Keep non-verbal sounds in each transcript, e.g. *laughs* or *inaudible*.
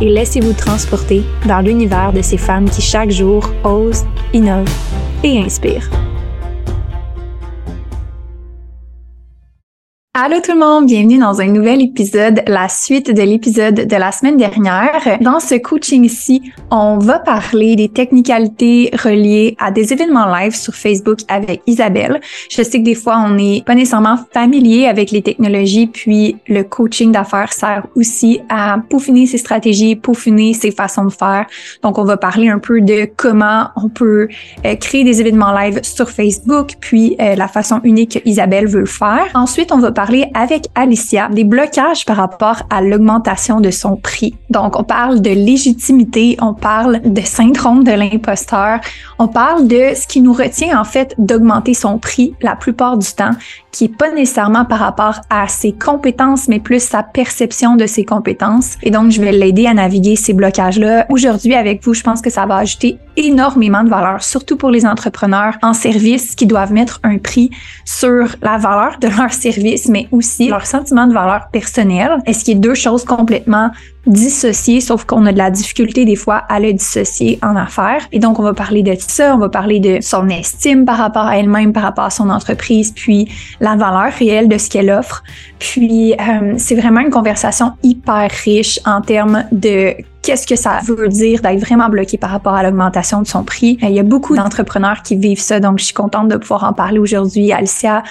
et laissez-vous transporter dans l'univers de ces femmes qui chaque jour osent, innovent et inspirent. Allô tout le monde, bienvenue dans un nouvel épisode, la suite de l'épisode de la semaine dernière. Dans ce coaching-ci, on va parler des technicalités reliées à des événements live sur Facebook avec Isabelle. Je sais que des fois, on n'est pas nécessairement familier avec les technologies, puis le coaching d'affaires sert aussi à peaufiner ses stratégies, peaufiner ses façons de faire. Donc, on va parler un peu de comment on peut euh, créer des événements live sur Facebook, puis euh, la façon unique que Isabelle veut le faire. Ensuite, on va parler avec Alicia des blocages par rapport à l'augmentation de son prix. Donc, on parle de légitimité, on parle de syndrome de l'imposteur, on parle de ce qui nous retient en fait d'augmenter son prix la plupart du temps, qui est pas nécessairement par rapport à ses compétences, mais plus sa perception de ses compétences. Et donc, je vais l'aider à naviguer ces blocages-là. Aujourd'hui, avec vous, je pense que ça va ajouter énormément de valeur, surtout pour les entrepreneurs en service qui doivent mettre un prix sur la valeur de leur service, mais aussi leur sentiment de valeur personnelle. Est-ce qu'il y a deux choses complètement dissociées, sauf qu'on a de la difficulté des fois à le dissocier en affaires. Et donc, on va parler de ça, on va parler de son estime par rapport à elle-même, par rapport à son entreprise, puis la valeur réelle de ce qu'elle offre. Puis, euh, c'est vraiment une conversation hyper riche en termes de qu'est-ce que ça veut dire d'être vraiment bloqué par rapport à l'augmentation de son prix. Il y a beaucoup d'entrepreneurs qui vivent ça, donc je suis contente de pouvoir en parler aujourd'hui. Alicia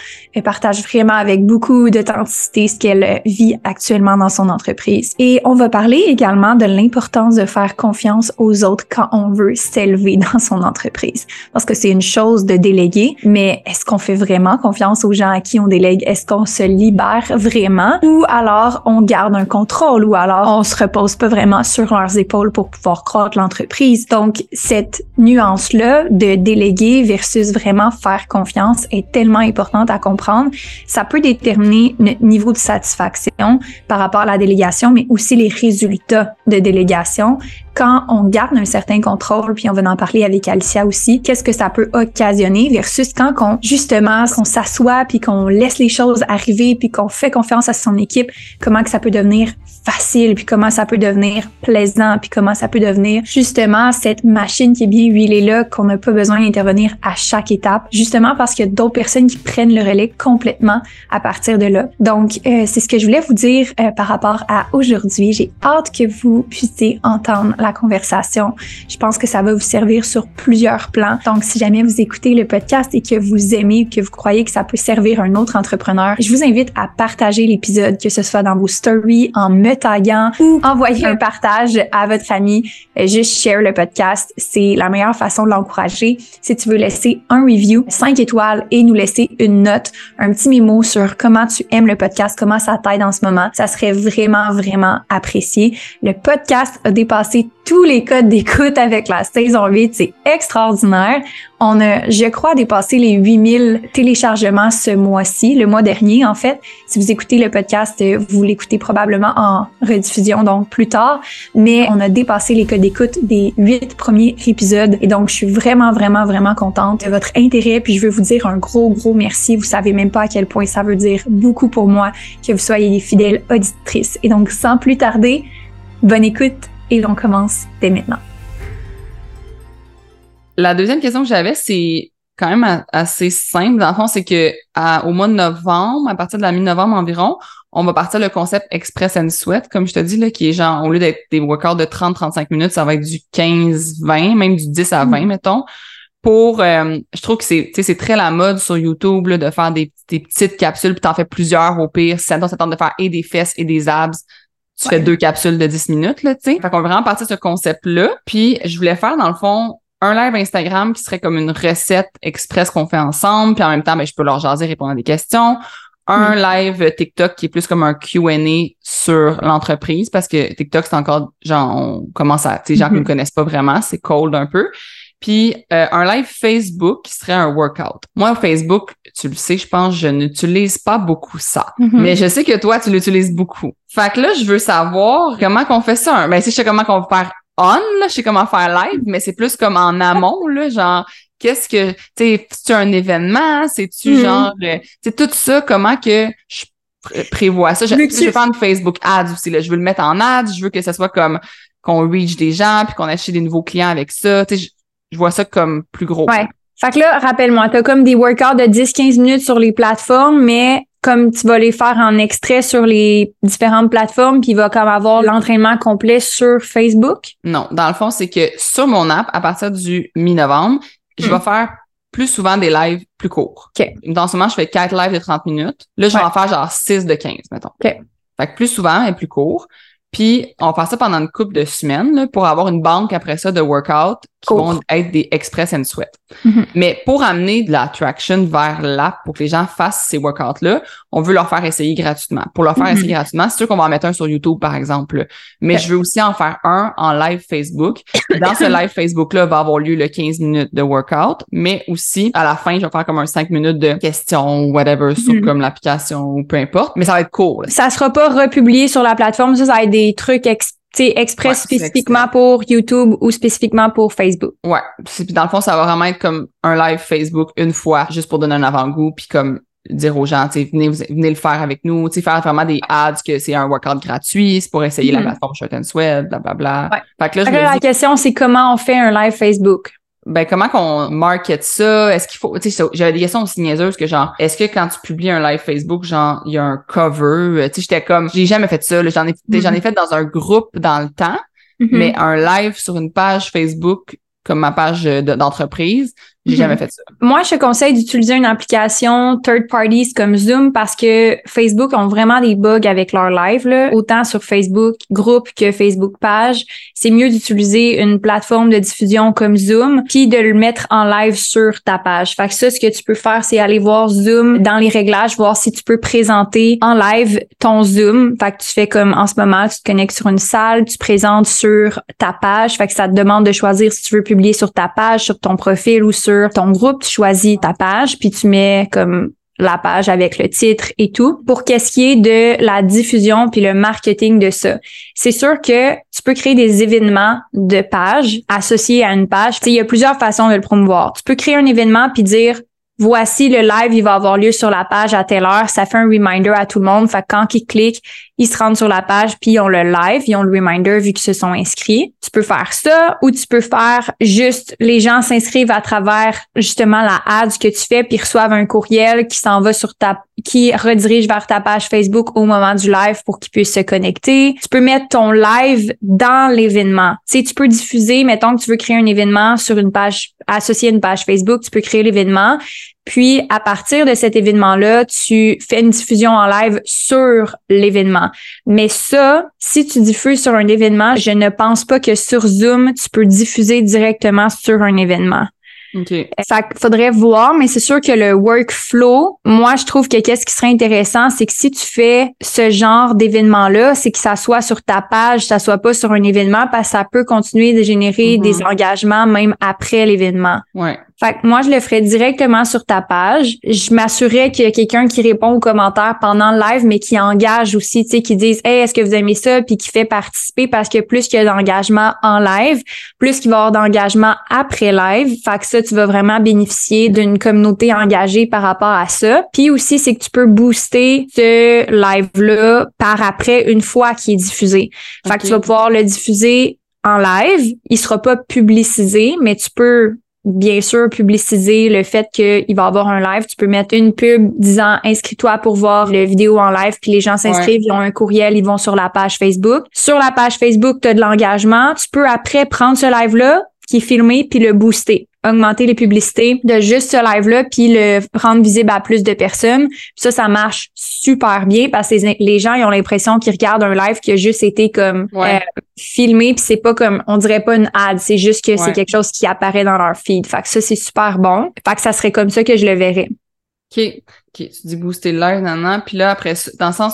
partage vraiment avec beaucoup d'authenticité ce qu'elle vit actuellement dans son entreprise. Et on va également de l'importance de faire confiance aux autres quand on veut s'élever *laughs* dans son entreprise. Parce que c'est une chose de déléguer, mais est-ce qu'on fait vraiment confiance aux gens à qui on délègue? Est-ce qu'on se libère vraiment? Ou alors on garde un contrôle? Ou alors on se repose pas vraiment sur leurs épaules pour pouvoir croître l'entreprise? Donc, cette nuance-là de déléguer versus vraiment faire confiance est tellement importante à comprendre ça peut déterminer notre niveau de satisfaction par rapport à la délégation, mais aussi les résultats de délégation quand on garde un certain contrôle, puis on va en parler avec Alicia aussi, qu'est-ce que ça peut occasionner versus quand on, justement, qu'on s'assoit puis qu'on laisse les choses arriver puis qu'on fait confiance à son équipe, comment que ça peut devenir facile puis comment ça peut devenir plaisant puis comment ça peut devenir justement cette machine qui est bien huilée là qu'on n'a pas besoin d'intervenir à chaque étape justement parce qu'il y a d'autres personnes qui prennent le relais complètement à partir de là. Donc euh, c'est ce que je voulais vous dire euh, par rapport à aujourd'hui. J'ai hâte que vous puissiez entendre la conversation. Je pense que ça va vous servir sur plusieurs plans. Donc, si jamais vous écoutez le podcast et que vous aimez, que vous croyez que ça peut servir un autre entrepreneur, je vous invite à partager l'épisode, que ce soit dans vos stories, en me taguant ou envoyer un partage à votre famille. Euh, juste share le podcast. C'est la meilleure façon de l'encourager. Si tu veux laisser un review, 5 étoiles et nous laisser une note, un petit mémo sur comment tu aimes le podcast, comment ça t'aide en ce moment, ça serait vraiment, vraiment apprécié. Le podcast a dépassé tous les codes d'écoute avec la saison 8. C'est extraordinaire. On a, je crois, dépassé les 8000 téléchargements ce mois-ci, le mois dernier, en fait. Si vous écoutez le podcast, vous l'écoutez probablement en rediffusion, donc plus tard. Mais on a dépassé les codes d'écoute des huit premiers épisodes. Et donc, je suis vraiment, vraiment, vraiment contente de votre intérêt. Puis, je veux vous dire un gros, gros merci. Vous savez même pas à quel point ça veut dire beaucoup pour moi que vous soyez des fidèles auditrices. Et donc, sans plus tarder, bonne écoute et on commence dès maintenant. La deuxième question que j'avais, c'est quand même assez simple. Dans le fond, c'est que au mois de novembre, à partir de la mi-novembre environ, on va partir le concept Express and Sweat, comme je te dis, là, qui est genre, au lieu d'être des workouts de 30-35 minutes, ça va être du 15-20, même du 10 à 20, mettons. Pour, euh, je trouve que c'est, c'est très la mode sur YouTube là, de faire des, des petites capsules, puis t'en fais plusieurs au pire. Si ça tente de faire et des fesses et des abs, tu fais deux capsules de 10 minutes, là, tu sais. Fait qu'on va vraiment partir de ce concept-là. Puis je voulais faire, dans le fond, un live Instagram qui serait comme une recette express qu'on fait ensemble, puis en même temps, ben, je peux leur jaser, répondre à des questions. Un mm. live TikTok qui est plus comme un Q&A sur l'entreprise parce que TikTok, c'est encore, genre, on commence à, tu sais, gens qui ne mm-hmm. connaissent pas vraiment, c'est cold un peu. Puis euh, un live Facebook qui serait un workout. Moi, Facebook, tu le sais, je pense, je n'utilise pas beaucoup ça. Mm-hmm. Mais je sais que toi, tu l'utilises beaucoup. Fait que là, je veux savoir comment qu'on fait ça. Ben, si je sais comment qu'on faire on, là, je sais comment faire live, mais c'est plus comme en amont, là, genre, qu'est-ce que, tu sais, c'est un événement, c'est-tu mm-hmm. genre, c'est euh, tout ça, comment que je prévois ça? Je, je vais faire une Facebook ads aussi, là. Je veux le mettre en ads, je veux que ça soit comme qu'on reach des gens, puis qu'on achète des nouveaux clients avec ça. Tu sais, je vois ça comme plus gros. Ouais. Fait que là, rappelle-moi, t'as comme des workouts de 10-15 minutes sur les plateformes, mais comme tu vas les faire en extrait sur les différentes plateformes, puis il va comme avoir l'entraînement complet sur Facebook? Non, dans le fond, c'est que sur mon app, à partir du mi-novembre, je hmm. vais faire plus souvent des lives plus courts. Okay. Dans ce moment, je fais 4 lives de 30 minutes. Là, je vais en faire genre 6 de 15, mettons. Okay. Fait que plus souvent et plus court. Puis on fait ça pendant une couple de semaines là, pour avoir une banque après ça de workout qui vont être des express and sweat. Mm-hmm. Mais pour amener de la traction vers l'app pour que les gens fassent ces workouts-là, on veut leur faire essayer gratuitement. Pour leur faire mm-hmm. essayer gratuitement, c'est sûr qu'on va en mettre un sur YouTube, par exemple. Mais je veux aussi en faire un en live Facebook. Dans ce live Facebook-là va avoir lieu le 15 minutes de workout, mais aussi à la fin, je vais faire comme un 5 minutes de questions ou whatever sur mm-hmm. comme l'application ou peu importe. Mais ça va être cool. Ça sera pas republié sur la plateforme, ça, ça va être des trucs express spécifiquement pour YouTube ou spécifiquement pour Facebook. Ouais. Puis dans le fond, ça va vraiment être comme un live Facebook une fois, juste pour donner un avant-goût, puis comme dire aux gens, venez, venez le faire avec nous, faire vraiment des ads que c'est un workout gratuit, c'est pour essayer la mm-hmm. plateforme Shirt and Sweat, blablabla. Ouais. Fait que là, la question, c'est comment on fait un live Facebook? Ben comment qu'on market ça? Est-ce qu'il faut tu sais j'avais des questions aussi niaiseuses que genre est-ce que quand tu publies un live Facebook genre il y a un cover? Tu sais j'étais comme j'ai jamais fait ça j'en ai j'en ai mm-hmm. fait dans un groupe dans le temps mm-hmm. mais un live sur une page Facebook comme ma page d'entreprise j'ai jamais mhm. fait ça. Moi, je te conseille d'utiliser une application third parties comme Zoom parce que Facebook ont vraiment des bugs avec leur live, là. autant sur Facebook groupe que Facebook page. C'est mieux d'utiliser une plateforme de diffusion comme Zoom puis de le mettre en live sur ta page. Fait que ça, ce que tu peux faire, c'est aller voir Zoom dans les réglages, voir si tu peux présenter en live ton Zoom. Fait que tu fais comme en ce moment, tu te connectes sur une salle, tu présentes sur ta page. Fait que ça te demande de choisir si tu veux publier sur ta page, sur ton profil ou sur ton groupe, tu choisis ta page, puis tu mets comme la page avec le titre et tout. Pour qu'est-ce qui est de la diffusion puis le marketing de ça, c'est sûr que tu peux créer des événements de page associés à une page. il y a plusieurs façons de le promouvoir. Tu peux créer un événement puis dire voici le live, il va avoir lieu sur la page à telle heure. Ça fait un reminder à tout le monde. Fait que quand ils cliquent, ils se rendent sur la page, puis ils ont le live, ils ont le reminder vu qu'ils se sont inscrits. Tu peux faire ça ou tu peux faire juste les gens s'inscrivent à travers justement la ad que tu fais, puis reçoivent un courriel qui s'en va sur ta qui redirige vers ta page Facebook au moment du live pour qu'ils puissent se connecter. Tu peux mettre ton live dans l'événement. Tu sais, tu peux diffuser, mettons que tu veux créer un événement sur une page associé à une page Facebook, tu peux créer l'événement. Puis, à partir de cet événement-là, tu fais une diffusion en live sur l'événement. Mais ça, si tu diffuses sur un événement, je ne pense pas que sur Zoom, tu peux diffuser directement sur un événement. Okay. Ça faudrait voir, mais c'est sûr que le workflow, moi, je trouve que qu'est-ce qui serait intéressant, c'est que si tu fais ce genre d'événement-là, c'est que ça soit sur ta page, ça soit pas sur un événement, parce que ça peut continuer de générer mm-hmm. des engagements même après l'événement. Ouais. Fait que moi, je le ferais directement sur ta page. Je m'assurais qu'il y a quelqu'un qui répond aux commentaires pendant le live, mais qui engage aussi, tu sais, qui disent Hey, est-ce que vous aimez ça? Puis qui fait participer parce que plus qu'il y a d'engagement en live, plus qu'il va y avoir d'engagement après live. Fait que ça, tu vas vraiment bénéficier d'une communauté engagée par rapport à ça. Puis aussi, c'est que tu peux booster ce live-là par après une fois qu'il est diffusé. Fait que tu vas pouvoir le diffuser en live. Il sera pas publicisé, mais tu peux bien sûr publiciser le fait qu'il va y avoir un live. Tu peux mettre une pub disant inscris-toi pour voir le vidéo en live, puis les gens s'inscrivent, ils ont un courriel, ils vont sur la page Facebook. Sur la page Facebook, tu as de l'engagement. Tu peux après prendre ce live-là qui est filmé puis le booster augmenter les publicités de juste ce live-là, puis le rendre visible à plus de personnes. ça, ça marche super bien parce que les gens ils ont l'impression qu'ils regardent un live qui a juste été comme euh, filmé, puis c'est pas comme, on dirait pas une ad, c'est juste que c'est quelque chose qui apparaît dans leur feed. Fait que ça, c'est super bon. Fait que ça serait comme ça que je le verrais. OK. OK. Tu dis booster le live, nan, Puis là, après, dans le sens,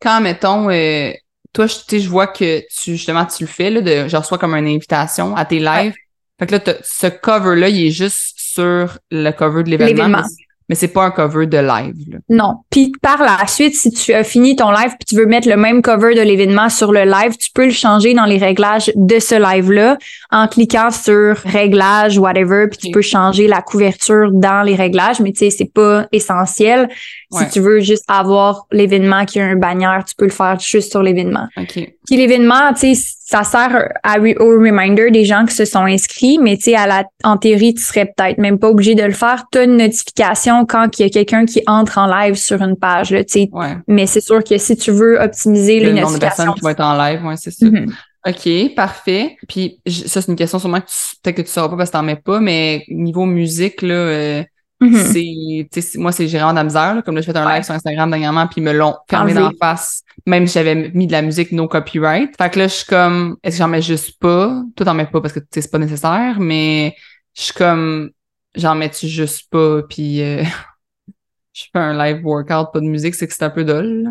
quand, mettons, euh, toi, je, je vois que tu, justement, tu le fais, là, de, genre, soit comme une invitation à tes lives. Fait que là, ce cover-là, il est juste sur le cover de l'événement. Mais c'est pas un cover de live. Non. Puis par la suite, si tu as fini ton live puis tu veux mettre le même cover de l'événement sur le live, tu peux le changer dans les réglages de ce live-là en cliquant sur réglages, whatever, puis tu peux changer la couverture dans les réglages, mais tu sais, c'est pas essentiel. Si tu veux juste avoir l'événement qui a un bannière, tu peux le faire juste sur l'événement. Okay. Puis l'événement, tu sais, ça sert à, au reminder des gens qui se sont inscrits, mais tu sais, à la, en théorie, tu serais peut-être même pas obligé de le faire. Tu as une notification quand il y a quelqu'un qui entre en live sur une page, là, tu sais. Mais c'est sûr que si tu veux optimiser le les notifications. nombre de personnes qui vont être en live, ouais, c'est ça. Mm-hmm. OK, parfait. Puis ça, c'est une question sûrement que peut-être que tu sauras pas parce que t'en mets pas, mais niveau musique, là, euh, Mm-hmm. C'est, moi, c'est gérant de la misère. Comme là, je fais un live sur Instagram dernièrement, puis ils me l'ont fermé d'en face, même si j'avais mis de la musique no copyright. Fait que là, je suis comme, est-ce que j'en mets juste pas? Toi, t'en mets pas parce que c'est pas nécessaire, mais je suis comme, j'en mets-tu juste pas, puis euh, *laughs* je fais un live workout, pas de musique, c'est que c'est un peu dole.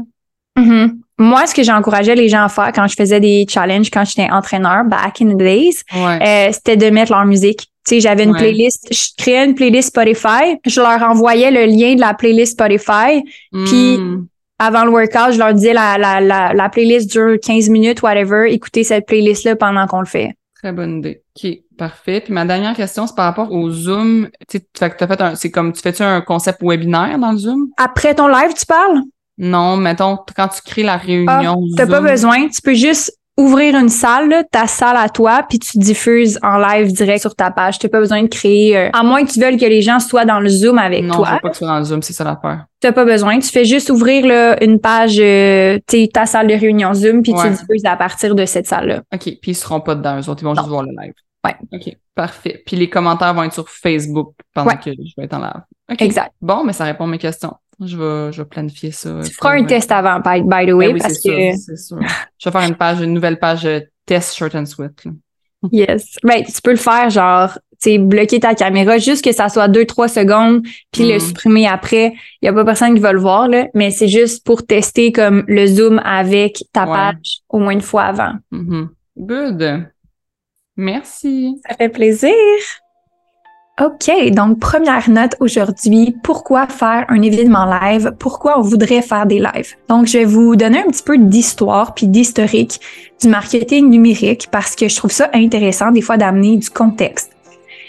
Mm-hmm. Moi, ce que j'encourageais les gens à faire quand je faisais des challenges, quand j'étais entraîneur, back in the days, euh, c'était de mettre leur musique. Tu sais, j'avais une playlist, je créais une playlist Spotify, je leur envoyais le lien de la playlist Spotify, puis hmm. avant le workout, je leur disais la, la, la, la playlist dure 15 minutes, whatever, écoutez cette playlist-là pendant qu'on le fait. Très bonne idée. OK, parfait. Puis ma dernière question, c'est par rapport au Zoom. Tu sais, as fait un, c'est comme, tu fais-tu un concept webinaire dans le Zoom? Après ton live, tu parles? Non, mettons, quand tu crées la réunion. Ah, t'as pas besoin. Tu peux juste ouvrir une salle, ta salle à toi, puis tu diffuses en live direct sur ta page. Tu n'as pas besoin de créer, euh, à moins que tu veuilles que les gens soient dans le Zoom avec toi. Non, je veux pas que tu sois dans le Zoom, c'est ça la peur. Tu n'as pas besoin. Tu fais juste ouvrir là, une page, euh, ta salle de réunion Zoom, puis tu diffuses à partir de cette salle-là. OK, puis ils seront pas dedans, eux autres, ils vont juste voir le live. Ouais. OK, parfait. Puis les commentaires vont être sur Facebook pendant que je vais être en live. Exact. Bon, mais ça répond à mes questions. Je vais, je vais planifier ça. Tu feras un test avant, by, the way, ben parce que... sûr. Je vais faire une page, une nouvelle page euh, test short and sweet. *laughs* yes. Ben, tu peux le faire, genre, tu bloquer ta caméra, juste que ça soit deux, trois secondes, puis le mm. supprimer après. Il y a pas personne qui va le voir, là, mais c'est juste pour tester comme le zoom avec ta page au moins une fois avant. Mm-hmm. Good. Merci. Ça fait plaisir. OK, donc première note aujourd'hui, pourquoi faire un événement live? Pourquoi on voudrait faire des lives? Donc, je vais vous donner un petit peu d'histoire puis d'historique du marketing numérique parce que je trouve ça intéressant des fois d'amener du contexte.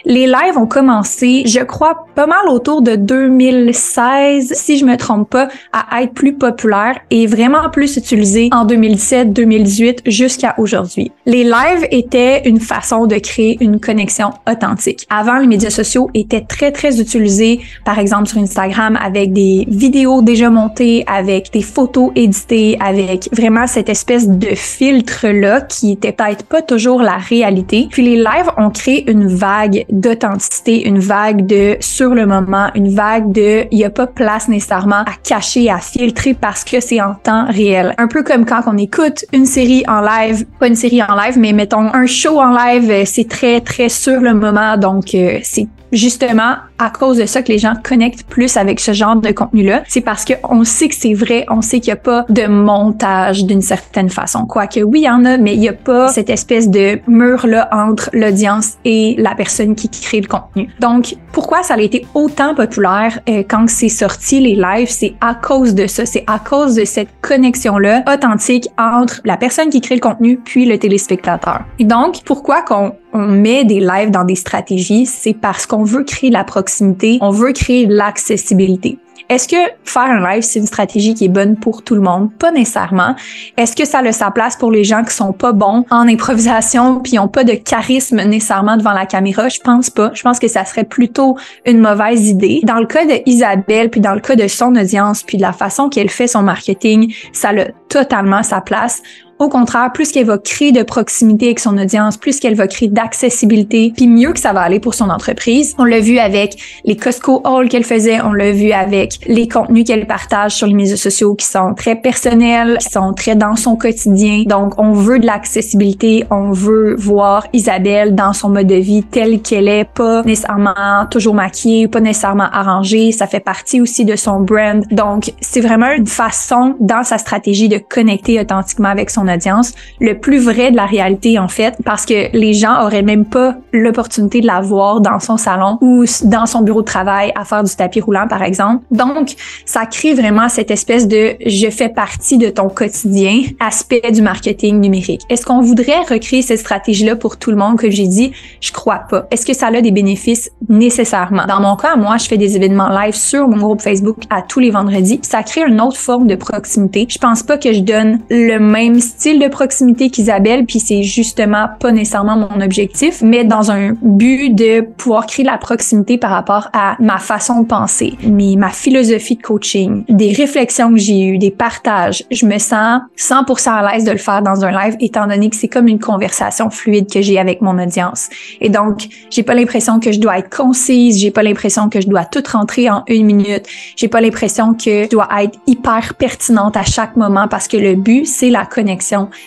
Les lives ont commencé, je crois, pas mal autour de 2016, si je me trompe pas, à être plus populaires et vraiment plus utilisés en 2017, 2018 jusqu'à aujourd'hui. Les lives étaient une façon de créer une connexion authentique. Avant, les médias sociaux étaient très, très utilisés, par exemple sur Instagram, avec des vidéos déjà montées, avec des photos éditées, avec vraiment cette espèce de filtre-là qui était peut-être pas toujours la réalité. Puis les lives ont créé une vague d'authenticité, une vague de sur le moment, une vague de il y a pas place nécessairement à cacher, à filtrer parce que c'est en temps réel. Un peu comme quand on écoute une série en live, pas une série en live, mais mettons un show en live, euh, c'est très très sur le moment, donc euh, c'est justement à cause de ça que les gens connectent plus avec ce genre de contenu-là. C'est parce qu'on sait que c'est vrai, on sait qu'il n'y a pas de montage d'une certaine façon. Quoique oui, il y en a, mais il n'y a pas cette espèce de mur-là entre l'audience et la personne qui crée le contenu. Donc, pourquoi ça a été autant populaire euh, quand c'est sorti les lives? C'est à cause de ça. C'est à cause de cette connexion-là authentique entre la personne qui crée le contenu puis le téléspectateur. Et donc, pourquoi qu'on on met des lives dans des stratégies? C'est parce qu'on veut créer la proximité, on veut créer l'accessibilité. Est-ce que faire un live, c'est une stratégie qui est bonne pour tout le monde? Pas nécessairement. Est-ce que ça a sa place pour les gens qui sont pas bons en improvisation puis ont pas de charisme nécessairement devant la caméra? Je pense pas. Je pense que ça serait plutôt une mauvaise idée. Dans le cas d'Isabelle, puis dans le cas de son audience, puis de la façon qu'elle fait son marketing, ça a totalement sa place. Au contraire, plus qu'elle va créer de proximité avec son audience, plus qu'elle va créer d'accessibilité, puis mieux que ça va aller pour son entreprise. On l'a vu avec les Costco Hall qu'elle faisait, on l'a vu avec les contenus qu'elle partage sur les médias sociaux qui sont très personnels, qui sont très dans son quotidien. Donc, on veut de l'accessibilité, on veut voir Isabelle dans son mode de vie tel qu'elle est, pas nécessairement toujours maquillée, pas nécessairement arrangée. Ça fait partie aussi de son brand. Donc, c'est vraiment une façon dans sa stratégie de connecter authentiquement avec son audience, le plus vrai de la réalité en fait, parce que les gens auraient même pas l'opportunité de la voir dans son salon ou dans son bureau de travail à faire du tapis roulant par exemple. Donc, ça crée vraiment cette espèce de je fais partie de ton quotidien aspect du marketing numérique. Est-ce qu'on voudrait recréer cette stratégie-là pour tout le monde? Que j'ai dit je crois pas. Est-ce que ça a des bénéfices? Nécessairement Dans mon cas, moi, je fais des événements live sur mon groupe Facebook à tous les vendredis. Ça crée une autre forme de proximité. Je pense pas que je donne le même style de proximité qu'Isabelle, puis c'est justement pas nécessairement mon objectif, mais dans un but de pouvoir créer la proximité par rapport à ma façon de penser, mais ma philosophie de coaching, des réflexions que j'ai eues, des partages. Je me sens 100% à l'aise de le faire dans un live, étant donné que c'est comme une conversation fluide que j'ai avec mon audience. Et donc, j'ai pas l'impression que je dois être concise, j'ai pas l'impression que je dois tout rentrer en une minute, j'ai pas l'impression que je dois être hyper pertinente à chaque moment parce que le but, c'est la connexion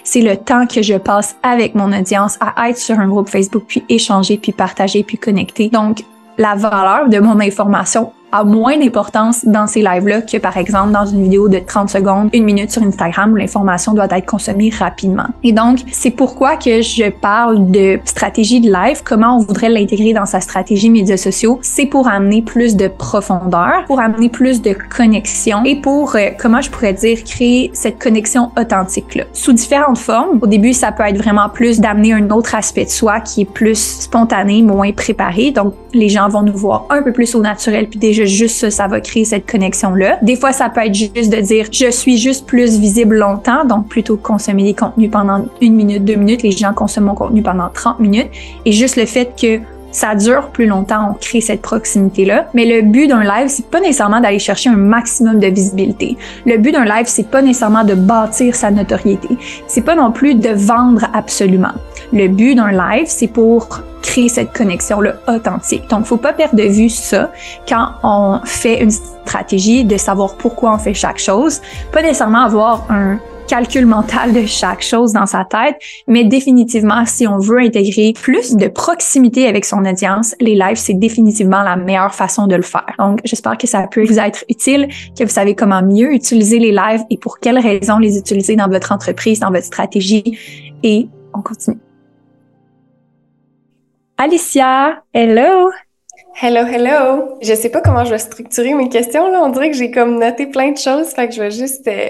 c'est le temps que je passe avec mon audience à être sur un groupe Facebook, puis échanger, puis partager, puis connecter. Donc, la valeur de mon information a moins d'importance dans ces lives-là que par exemple dans une vidéo de 30 secondes, une minute sur Instagram où l'information doit être consommée rapidement. Et donc, c'est pourquoi que je parle de stratégie de live, comment on voudrait l'intégrer dans sa stratégie médias sociaux. C'est pour amener plus de profondeur, pour amener plus de connexion et pour, euh, comment je pourrais dire, créer cette connexion authentique-là. Sous différentes formes. Au début, ça peut être vraiment plus d'amener un autre aspect de soi qui est plus spontané, moins préparé. Donc, les gens vont nous voir un peu plus au naturel puis déjà juste ça, ça va créer cette connexion-là. Des fois, ça peut être juste de dire je suis juste plus visible longtemps, donc plutôt consommer des contenus pendant une minute, deux minutes, les gens consomment mon contenu pendant 30 minutes. Et juste le fait que ça dure plus longtemps, on crée cette proximité-là. Mais le but d'un live, c'est pas nécessairement d'aller chercher un maximum de visibilité. Le but d'un live, c'est pas nécessairement de bâtir sa notoriété. C'est pas non plus de vendre absolument. Le but d'un live, c'est pour créer cette connexion-là authentique. Donc, faut pas perdre de vue ça quand on fait une stratégie de savoir pourquoi on fait chaque chose. Pas nécessairement avoir un calcul mental de chaque chose dans sa tête, mais définitivement, si on veut intégrer plus de proximité avec son audience, les lives, c'est définitivement la meilleure façon de le faire. Donc, j'espère que ça peut vous être utile, que vous savez comment mieux utiliser les lives et pour quelles raisons les utiliser dans votre entreprise, dans votre stratégie. Et on continue. Alicia, hello! Hello, hello! Je sais pas comment je vais structurer mes questions, là. On dirait que j'ai comme noté plein de choses, fait que je vais juste euh,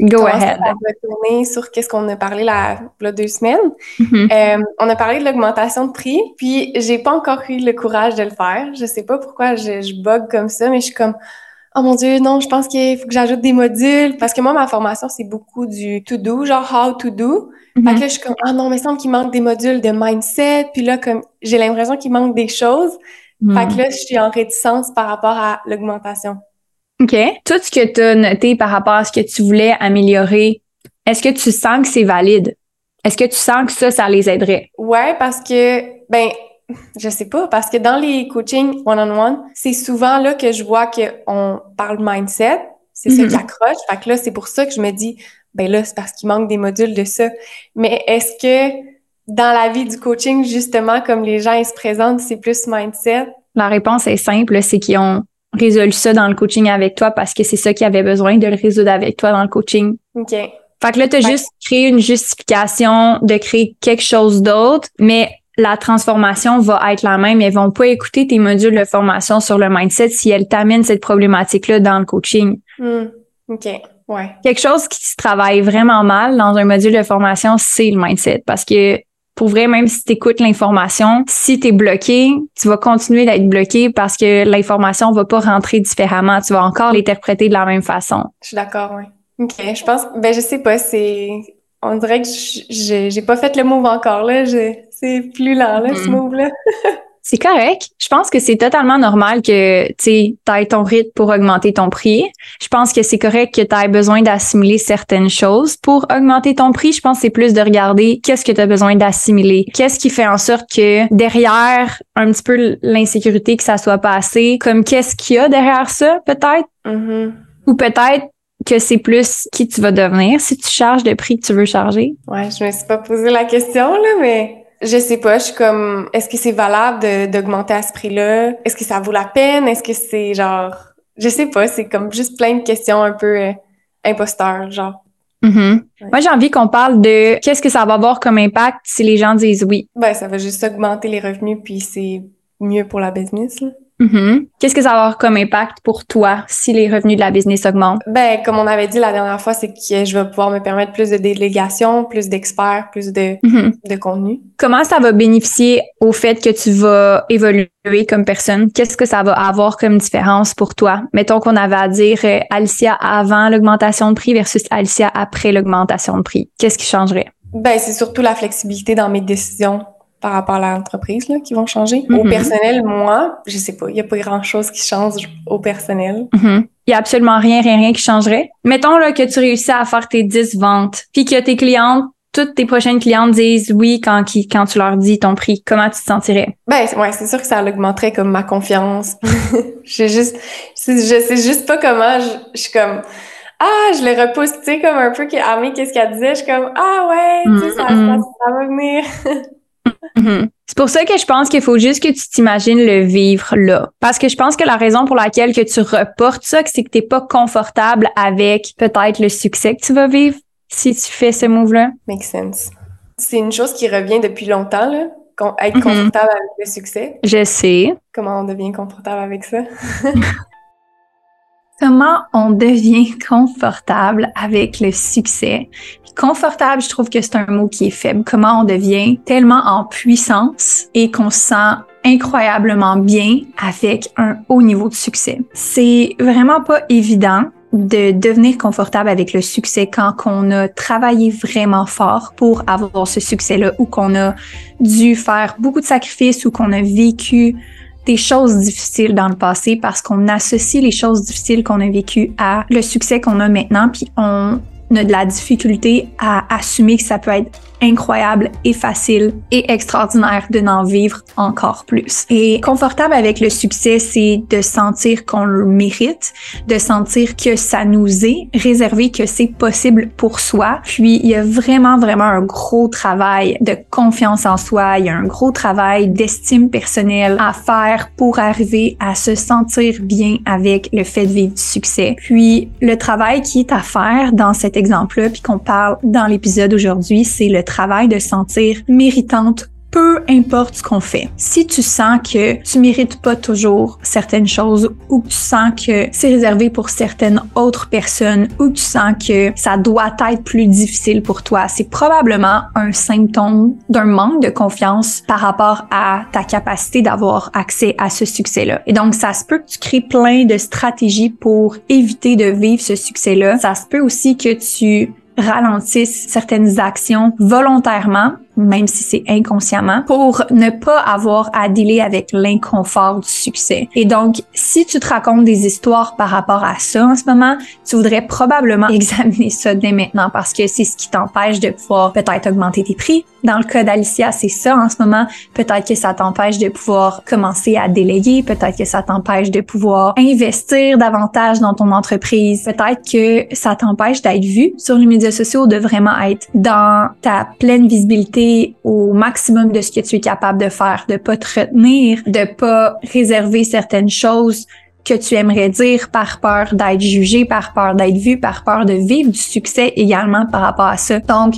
Go ahead. retourner sur qu'est-ce qu'on a parlé la, la deux semaines. Mm-hmm. Euh, on a parlé de l'augmentation de prix, puis j'ai pas encore eu le courage de le faire. Je sais pas pourquoi je, je bug comme ça, mais je suis comme oh mon dieu, non, je pense qu'il faut que j'ajoute des modules parce que moi ma formation c'est beaucoup du to do, genre how to do. Fait que mm-hmm. là je suis comme ah non, mais il semble qu'il manque des modules de mindset, puis là comme j'ai l'impression qu'il manque des choses. Fait que mm. là je suis en réticence par rapport à l'augmentation. OK. Tout ce que tu as noté par rapport à ce que tu voulais améliorer, est-ce que tu sens que c'est valide? Est-ce que tu sens que ça, ça les aiderait? Ouais, parce que, ben, je sais pas, parce que dans les coachings one-on-one, c'est souvent là que je vois qu'on parle mindset. C'est ça mm-hmm. qui accroche. Fait que là, c'est pour ça que je me dis, ben là, c'est parce qu'il manque des modules de ça. Mais est-ce que dans la vie du coaching, justement, comme les gens ils se présentent, c'est plus mindset? La réponse est simple, c'est qu'ils ont résolu ça dans le coaching avec toi parce que c'est ça qui avait besoin de le résoudre avec toi dans le coaching. OK. Fait que là, tu as juste créé une justification de créer quelque chose d'autre, mais la transformation va être la même. Elles vont pas écouter tes modules de formation sur le mindset si elles t'amènent cette problématique-là dans le coaching. Hmm. OK. Ouais. Quelque chose qui se travaille vraiment mal dans un module de formation, c'est le mindset parce que pour vrai, même si tu écoutes l'information, si tu es bloqué, tu vas continuer d'être bloqué parce que l'information va pas rentrer différemment. Tu vas encore l'interpréter de la même façon. Je suis d'accord, oui. OK. Je pense, ben, je sais pas, c'est, on dirait que j'ai pas fait le move encore, là. C'est plus lent, là, ce mm. move-là. *laughs* C'est correct. Je pense que c'est totalement normal que tu aies ton rythme pour augmenter ton prix. Je pense que c'est correct que tu aies besoin d'assimiler certaines choses pour augmenter ton prix. Je pense que c'est plus de regarder qu'est-ce que tu as besoin d'assimiler. Qu'est-ce qui fait en sorte que derrière un petit peu l'insécurité que ça soit passé, comme qu'est-ce qu'il y a derrière ça peut-être? Mm-hmm. Ou peut-être que c'est plus qui tu vas devenir si tu charges le prix que tu veux charger? Ouais, je me suis pas posé la question, là, mais je sais pas, je suis comme, est-ce que c'est valable d'augmenter à ce prix-là? Est-ce que ça vaut la peine? Est-ce que c'est genre, je sais pas, c'est comme juste plein de questions un peu euh, imposteurs, genre. Mm-hmm. Moi, j'ai envie qu'on parle de qu'est-ce que ça va avoir comme impact si les gens disent oui. Ben, ça va juste augmenter les revenus, puis c'est mieux pour la business. Là. Mm-hmm. Qu'est-ce que ça va avoir comme impact pour toi si les revenus de la business augmentent? Ben, comme on avait dit la dernière fois, c'est que je vais pouvoir me permettre plus de délégation, plus d'experts, plus de, mm-hmm. de contenu. Comment ça va bénéficier au fait que tu vas évoluer comme personne? Qu'est-ce que ça va avoir comme différence pour toi? Mettons qu'on avait à dire euh, Alicia avant l'augmentation de prix versus Alicia après l'augmentation de prix. Qu'est-ce qui changerait? Ben, c'est surtout la flexibilité dans mes décisions par rapport à l'entreprise qui vont changer. Au mm-hmm. personnel, moi, je sais pas, il y a pas grand-chose qui change au personnel. Mm-hmm. Il y a absolument rien, rien, rien qui changerait. Mettons là, que tu réussis à faire tes 10 ventes, puis que tes clientes toutes tes prochaines clientes disent oui quand, quand tu leur dis ton prix, comment tu te sentirais? Ben, ouais, c'est sûr que ça augmenterait comme ma confiance. *laughs* je juste, je sais juste pas comment, je, suis comme, ah, je le repousse, tu sais, comme un peu, ah, mais qu'est-ce qu'elle disait? Je suis comme, ah ouais, tu sais, ça, ça, va venir. *laughs* Mhm. C'est pour ça que je pense qu'il faut juste que tu t'imagines le vivre là. Parce que je pense que la raison pour laquelle que tu reportes ça, c'est que tu n'es pas confortable avec peut-être le succès que tu vas vivre si tu fais ce move-là. Make sense. C'est une chose qui revient depuis longtemps, là. Être mhm. confortable avec le succès. Je sais. Comment on devient confortable avec ça? *laughs* Comment on devient confortable avec le succès? Confortable, je trouve que c'est un mot qui est faible. Comment on devient tellement en puissance et qu'on se sent incroyablement bien avec un haut niveau de succès. C'est vraiment pas évident de devenir confortable avec le succès quand on a travaillé vraiment fort pour avoir ce succès-là ou qu'on a dû faire beaucoup de sacrifices ou qu'on a vécu des choses difficiles dans le passé parce qu'on associe les choses difficiles qu'on a vécues à le succès qu'on a maintenant, puis on de la difficulté à assumer que ça peut être incroyable et facile et extraordinaire de n'en vivre encore plus. Et confortable avec le succès, c'est de sentir qu'on le mérite, de sentir que ça nous est réservé, que c'est possible pour soi. Puis il y a vraiment, vraiment un gros travail de confiance en soi, il y a un gros travail d'estime personnelle à faire pour arriver à se sentir bien avec le fait de vivre du succès. Puis le travail qui est à faire dans cet exemple-là, puis qu'on parle dans l'épisode aujourd'hui, c'est le travail de sentir méritante peu importe ce qu'on fait. Si tu sens que tu mérites pas toujours certaines choses ou que tu sens que c'est réservé pour certaines autres personnes ou que tu sens que ça doit être plus difficile pour toi, c'est probablement un symptôme d'un manque de confiance par rapport à ta capacité d'avoir accès à ce succès-là. Et donc, ça se peut que tu crées plein de stratégies pour éviter de vivre ce succès-là. Ça se peut aussi que tu ralentissent certaines actions volontairement même si c'est inconsciemment, pour ne pas avoir à dealer avec l'inconfort du succès. Et donc, si tu te racontes des histoires par rapport à ça en ce moment, tu voudrais probablement *laughs* examiner ça dès maintenant parce que c'est ce qui t'empêche de pouvoir peut-être augmenter tes prix. Dans le cas d'Alicia, c'est ça en ce moment. Peut-être que ça t'empêche de pouvoir commencer à déléguer. Peut-être que ça t'empêche de pouvoir investir davantage dans ton entreprise. Peut-être que ça t'empêche d'être vu sur les médias sociaux, de vraiment être dans ta pleine visibilité au maximum de ce que tu es capable de faire, de pas te retenir, de pas réserver certaines choses que tu aimerais dire par peur d'être jugé, par peur d'être vu, par peur de vivre du succès également par rapport à ça. Donc,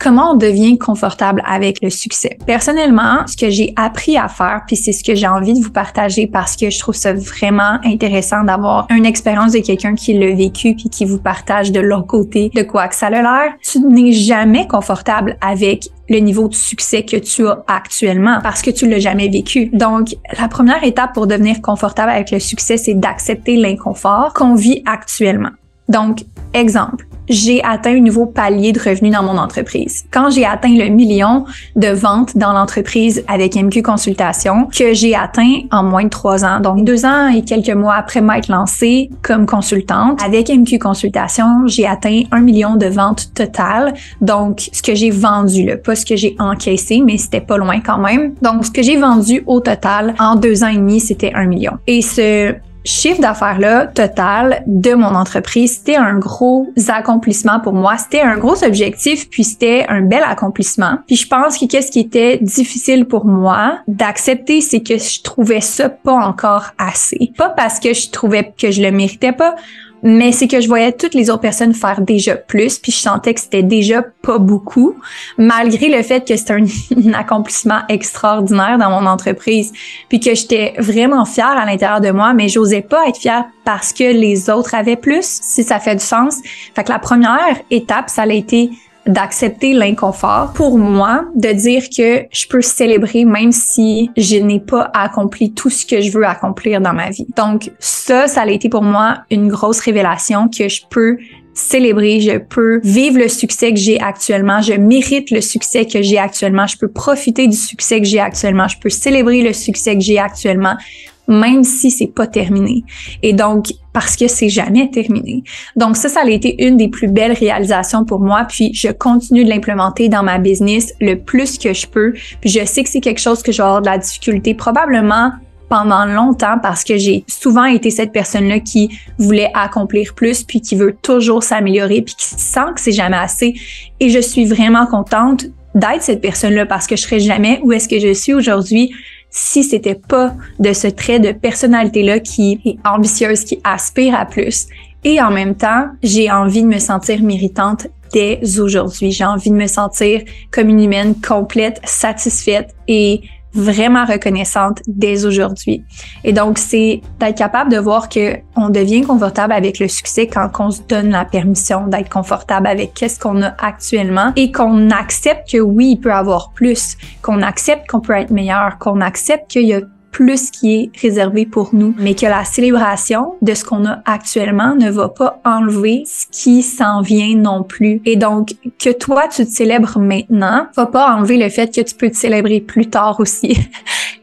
comment on devient confortable avec le succès? Personnellement, ce que j'ai appris à faire, puis c'est ce que j'ai envie de vous partager parce que je trouve ça vraiment intéressant d'avoir une expérience de quelqu'un qui l'a vécu puis qui vous partage de leur côté de quoi que ça a l'air. Tu n'es jamais confortable avec le niveau de succès que tu as actuellement parce que tu l'as jamais vécu. Donc, la première étape pour devenir confortable avec le succès, c'est d'accepter l'inconfort qu'on vit actuellement. Donc, exemple, j'ai atteint un nouveau palier de revenus dans mon entreprise. Quand j'ai atteint le million de ventes dans l'entreprise avec MQ Consultation, que j'ai atteint en moins de trois ans, donc deux ans et quelques mois après m'être lancée comme consultante, avec MQ Consultation, j'ai atteint un million de ventes totales. Donc, ce que j'ai vendu, là, pas ce que j'ai encaissé, mais c'était pas loin quand même. Donc, ce que j'ai vendu au total en deux ans et demi, c'était un million. Et ce chiffre d'affaires-là total de mon entreprise, c'était un gros accomplissement pour moi. C'était un gros objectif, puis c'était un bel accomplissement. Puis je pense que qu'est-ce qui était difficile pour moi d'accepter, c'est que je trouvais ça pas encore assez. Pas parce que je trouvais que je le méritais pas, mais c'est que je voyais toutes les autres personnes faire déjà plus, puis je sentais que c'était déjà pas beaucoup, malgré le fait que c'était un, *laughs* accomplissement extraordinaire dans mon entreprise, puis que j'étais vraiment fière à l'intérieur de moi, mais j'osais pas être fière parce que les autres avaient plus, si ça fait du sens. Fait que la première étape, ça a été d'accepter l'inconfort pour moi, de dire que je peux célébrer même si je n'ai pas accompli tout ce que je veux accomplir dans ma vie. Donc ça, ça a été pour moi une grosse révélation que je peux célébrer, je peux vivre le succès que j'ai actuellement, je mérite le succès que j'ai actuellement, je peux profiter du succès que j'ai actuellement, je peux célébrer le succès que j'ai actuellement même si c'est pas terminé. Et donc, parce que c'est jamais terminé. Donc ça, ça a été une des plus belles réalisations pour moi. Puis je continue de l'implémenter dans ma business le plus que je peux. Puis je sais que c'est quelque chose que je vais avoir de la difficulté probablement pendant longtemps parce que j'ai souvent été cette personne-là qui voulait accomplir plus puis qui veut toujours s'améliorer puis qui sent que c'est jamais assez. Et je suis vraiment contente d'être cette personne-là parce que je serais jamais où est-ce que je suis aujourd'hui si c'était pas de ce trait de personnalité-là qui est ambitieuse, qui aspire à plus. Et en même temps, j'ai envie de me sentir méritante dès aujourd'hui. J'ai envie de me sentir comme une humaine complète, satisfaite et vraiment reconnaissante dès aujourd'hui. Et donc, c'est d'être capable de voir que on devient confortable avec le succès quand on se donne la permission d'être confortable avec qu'est-ce qu'on a actuellement et qu'on accepte que oui, il peut avoir plus, qu'on accepte qu'on peut être meilleur, qu'on accepte qu'il y a plus qui est réservé pour nous, mais que la célébration de ce qu'on a actuellement ne va pas enlever ce qui s'en vient non plus. Et donc, que toi, tu te célèbres maintenant, va pas enlever le fait que tu peux te célébrer plus tard aussi. *laughs*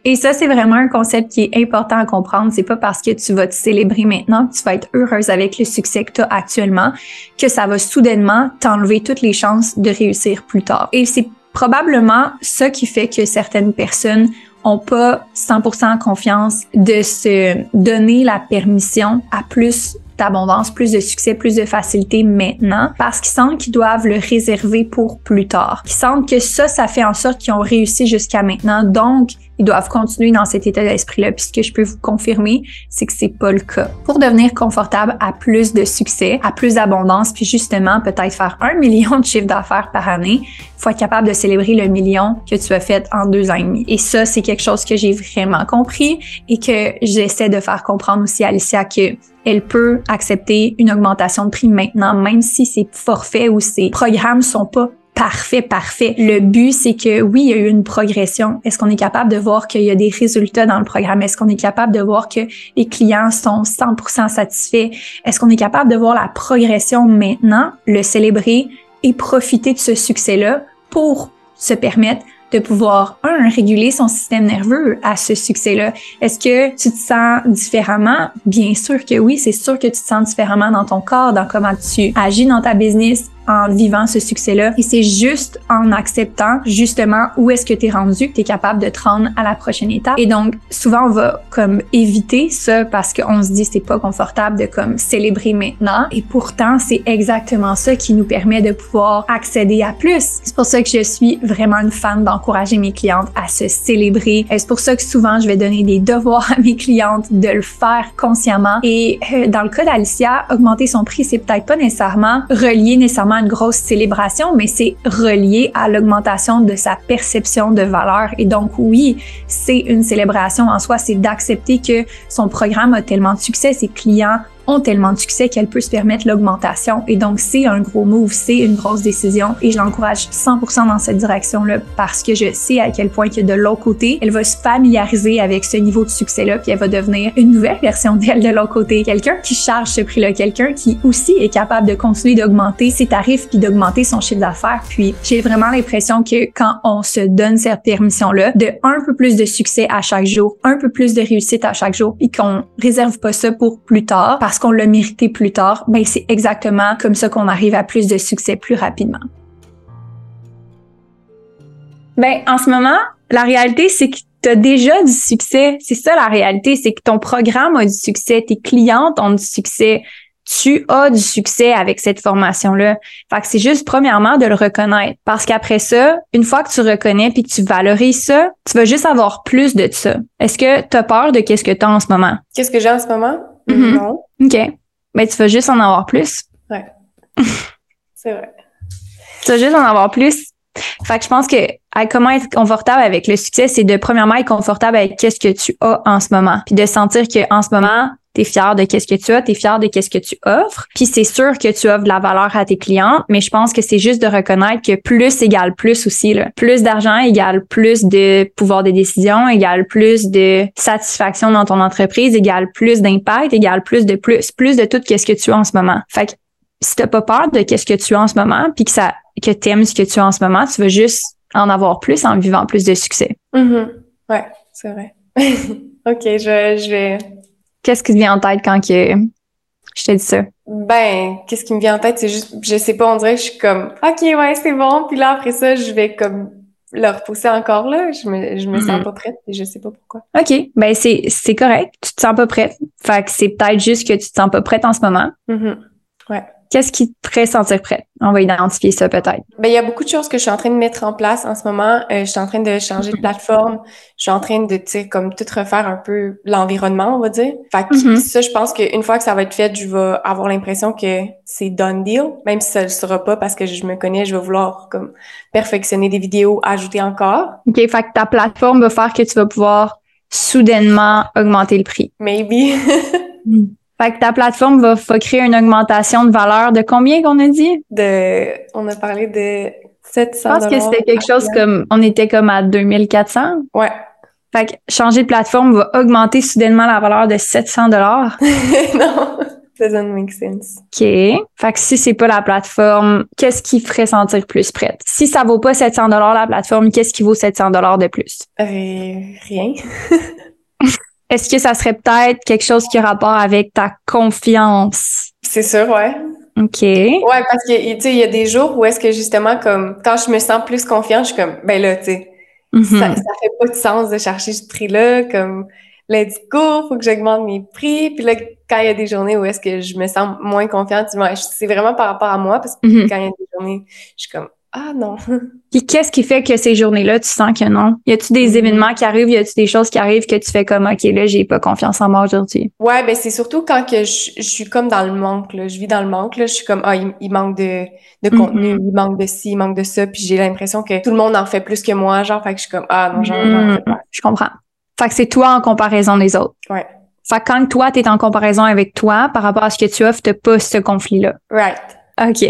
Et ça, c'est vraiment un concept qui est important à comprendre. C'est pas parce que tu vas te célébrer maintenant que tu vas être heureuse avec le succès que tu as actuellement que ça va soudainement t'enlever toutes les chances de réussir plus tard. Et c'est probablement ça qui fait que certaines personnes ont pas 100% confiance de se donner la permission à plus d'abondance, plus de succès, plus de facilité maintenant parce qu'ils sentent qu'ils doivent le réserver pour plus tard. Ils sentent que ça, ça fait en sorte qu'ils ont réussi jusqu'à maintenant. Donc, ils doivent continuer dans cet état d'esprit-là. Puis ce que je peux vous confirmer, c'est que c'est pas le cas. Pour devenir confortable à plus de succès, à plus d'abondance, puis justement peut-être faire un million de chiffre d'affaires par année, faut être capable de célébrer le million que tu as fait en deux ans et demi. Et ça, c'est quelque chose que j'ai vraiment compris et que j'essaie de faire comprendre aussi à Alicia que elle peut accepter une augmentation de prix maintenant, même si ses forfaits ou ses programmes sont pas parfait, parfait. Le but, c'est que oui, il y a eu une progression. Est-ce qu'on est capable de voir qu'il y a des résultats dans le programme? Est-ce qu'on est capable de voir que les clients sont 100% satisfaits? Est-ce qu'on est capable de voir la progression maintenant, le célébrer et profiter de ce succès-là pour se permettre de pouvoir, un, réguler son système nerveux à ce succès-là? Est-ce que tu te sens différemment? Bien sûr que oui, c'est sûr que tu te sens différemment dans ton corps, dans comment tu agis dans ta business, en vivant ce succès-là. Et c'est juste en acceptant justement où est-ce que tu es rendu que tu es capable de te rendre à la prochaine étape. Et donc, souvent, on va comme éviter ça parce qu'on se dit c'est pas confortable de comme célébrer maintenant. Et pourtant, c'est exactement ça qui nous permet de pouvoir accéder à plus. C'est pour ça que je suis vraiment une fan d'encourager mes clientes à se célébrer. C'est pour ça que souvent, je vais donner des devoirs à mes clientes de le faire consciemment. Et euh, dans le cas d'Alicia, augmenter son prix, c'est peut-être pas nécessairement relié nécessairement une grosse célébration, mais c'est relié à l'augmentation de sa perception de valeur. Et donc, oui, c'est une célébration en soi, c'est d'accepter que son programme a tellement de succès, ses clients ont tellement de succès qu'elle peut se permettre l'augmentation. Et donc, c'est un gros move, c'est une grosse décision. Et je l'encourage 100% dans cette direction-là parce que je sais à quel point que de l'autre côté, elle va se familiariser avec ce niveau de succès-là, puis elle va devenir une nouvelle version d'elle de l'autre côté. Quelqu'un qui charge ce prix-là, quelqu'un qui aussi est capable de continuer d'augmenter ses tarifs puis d'augmenter son chiffre d'affaires. Puis, j'ai vraiment l'impression que quand on se donne cette permission-là, de un peu plus de succès à chaque jour, un peu plus de réussite à chaque jour, et qu'on réserve pas ça pour plus tard, parce qu'on l'a mérité plus tard, ben c'est exactement comme ça qu'on arrive à plus de succès plus rapidement. Ben en ce moment, la réalité c'est que tu as déjà du succès. C'est ça la réalité, c'est que ton programme a du succès, tes clientes ont du succès. Tu as du succès avec cette formation-là. Fait que c'est juste premièrement de le reconnaître. Parce qu'après ça, une fois que tu reconnais puis que tu valorises ça, tu vas juste avoir plus de ça. Est-ce que tu as peur de qu'est-ce que tu as en ce moment? Qu'est-ce que j'ai en ce moment? Mhm. Non. OK. Mais tu vas juste en avoir plus. Ouais. *laughs* c'est vrai. Tu vas juste en avoir plus. Fait que je pense que à comment être confortable avec le succès, c'est de premièrement être confortable avec qu'est-ce que tu as en ce moment. Puis de sentir que en ce moment, tu es fier de qu'est-ce que tu as, tu es fier de qu'est-ce que tu offres. Puis c'est sûr que tu offres de la valeur à tes clients, mais je pense que c'est juste de reconnaître que plus égale plus aussi. Là. Plus d'argent égale plus de pouvoir de décision, égale plus de satisfaction dans ton entreprise, égale plus d'impact, égale plus de plus, plus de tout qu'est-ce que tu as en ce moment. Fait que si t'as pas peur de qu'est-ce que tu as en ce moment, puis que ça que t'aimes ce que tu as en ce moment, tu vas juste en avoir plus en vivant plus de succès. Mhm. Ouais, c'est vrai. *laughs* ok, je, je vais. Qu'est-ce qui te vient en tête quand que je te dis ça? Ben, qu'est-ce qui me vient en tête, c'est juste, je sais pas, on dirait que je suis comme, ok, ouais, c'est bon. Puis là, après ça, je vais comme le repousser encore là. Je me, je me sens Mhm. pas prête et je sais pas pourquoi. OK, ben c'est c'est correct. Tu te sens pas prête. Fait que c'est peut-être juste que tu te sens pas prête en ce moment. Mhm. Ouais. Qu'est-ce qui te ferait sentir prête? On va identifier ça peut-être. Ben, il y a beaucoup de choses que je suis en train de mettre en place en ce moment. Euh, je suis en train de changer de plateforme. Je suis en train de, tu sais, comme tout refaire un peu l'environnement, on va dire. Fait que Mhm. ça, je pense qu'une fois que ça va être fait, je vais avoir l'impression que c'est done deal. Même si ça le sera pas parce que je me connais, je vais vouloir, comme, perfectionner des vidéos, ajouter encore. OK, fait que ta plateforme va faire que tu vas pouvoir soudainement augmenter le prix. Maybe. *laughs* Fait que ta plateforme va, va créer une augmentation de valeur de combien qu'on a dit? de, on a parlé de 700 Je pense que c'était quelque chose comme, on était comme à 2400. Ouais. Fait que changer de plateforme va augmenter soudainement la valeur de 700 dollars. *laughs* non. Doesn't make sense. OK. Fait que si c'est pas la plateforme, qu'est-ce qui ferait sentir plus prête? Si ça vaut pas 700 dollars la plateforme, qu'est-ce qui vaut 700 dollars de plus? Euh, rien. *laughs* Est-ce que ça serait peut-être quelque chose qui a rapport avec ta confiance? C'est sûr, ouais. OK. Ouais, parce que, tu sais, il y a des jours où est-ce que justement, comme, quand je me sens plus confiante, je suis comme, ben là, tu sais, Mhm. ça, ça fait pas de sens de chercher ce prix-là, comme, let's go, faut que j'augmente mes prix. Puis là, quand il y a des journées où est-ce que je me sens moins confiante, c'est vraiment par rapport à moi, parce que Mhm. quand il y a des journées, je suis comme, ah non. *laughs* Puis qu'est-ce qui fait que ces journées-là, tu sens que non? Y a-tu des Mhm. événements qui arrivent? Y a-tu des choses qui arrivent que tu fais comme, OK, là, j'ai pas confiance en moi aujourd'hui? Ouais, ben c'est surtout quand que je, je suis comme dans le manque, là. Je vis dans le manque, là. Je suis comme, ah, il, il manque de, de Mhm. contenu, il manque de ci, il manque de ça. Puis j'ai l'impression que tout le monde en fait plus que moi, genre, fait que je suis comme, ah non, Mhm. fais pas. Je comprends. Fait que c'est toi en comparaison des autres. Ouais. Fait que quand toi, t'es en comparaison avec toi par rapport à ce que tu offres, t'as pas ce conflit-là. Right. OK.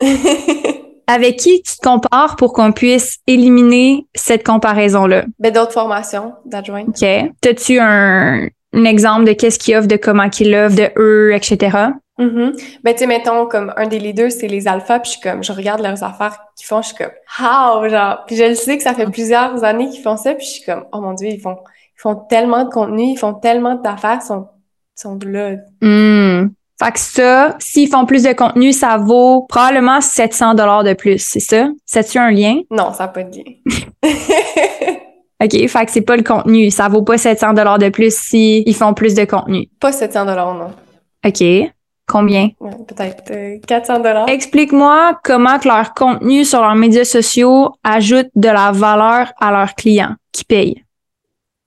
*laughs* Avec qui tu te compares pour qu'on puisse éliminer cette comparaison-là? ben d'autres formations d'adjointe. OK. T'as-tu un, un exemple de qu'est-ce qu'ils offrent, de comment qu'ils l'offrent, de eux, etc.? Mhm. Ben, tu sais, mettons, comme un des leaders, c'est les alphas, puis je suis comme, je regarde leurs affaires qu'ils font, je suis comme, how, genre, puis je le sais que ça fait plusieurs années qu'ils font ça, puis je suis comme, oh mon dieu, ils font, ils font tellement de contenu, ils font tellement d'affaires, ils sont, sont là, Hmm. Fait que ça, s'ils font plus de contenu, ça vaut probablement 700 dollars de plus, c'est ça? C'est-tu un lien? Non, ça n'a pas de lien. *laughs* OK, fait que c'est pas le contenu. Ça vaut pas 700 dollars de plus si ils font plus de contenu. Pas 700 dollars, non. OK. Combien? Ouais, Peut-être euh, 400 dollars. Explique-moi comment que leur contenu sur leurs médias sociaux ajoute de la valeur à leurs clients qui payent.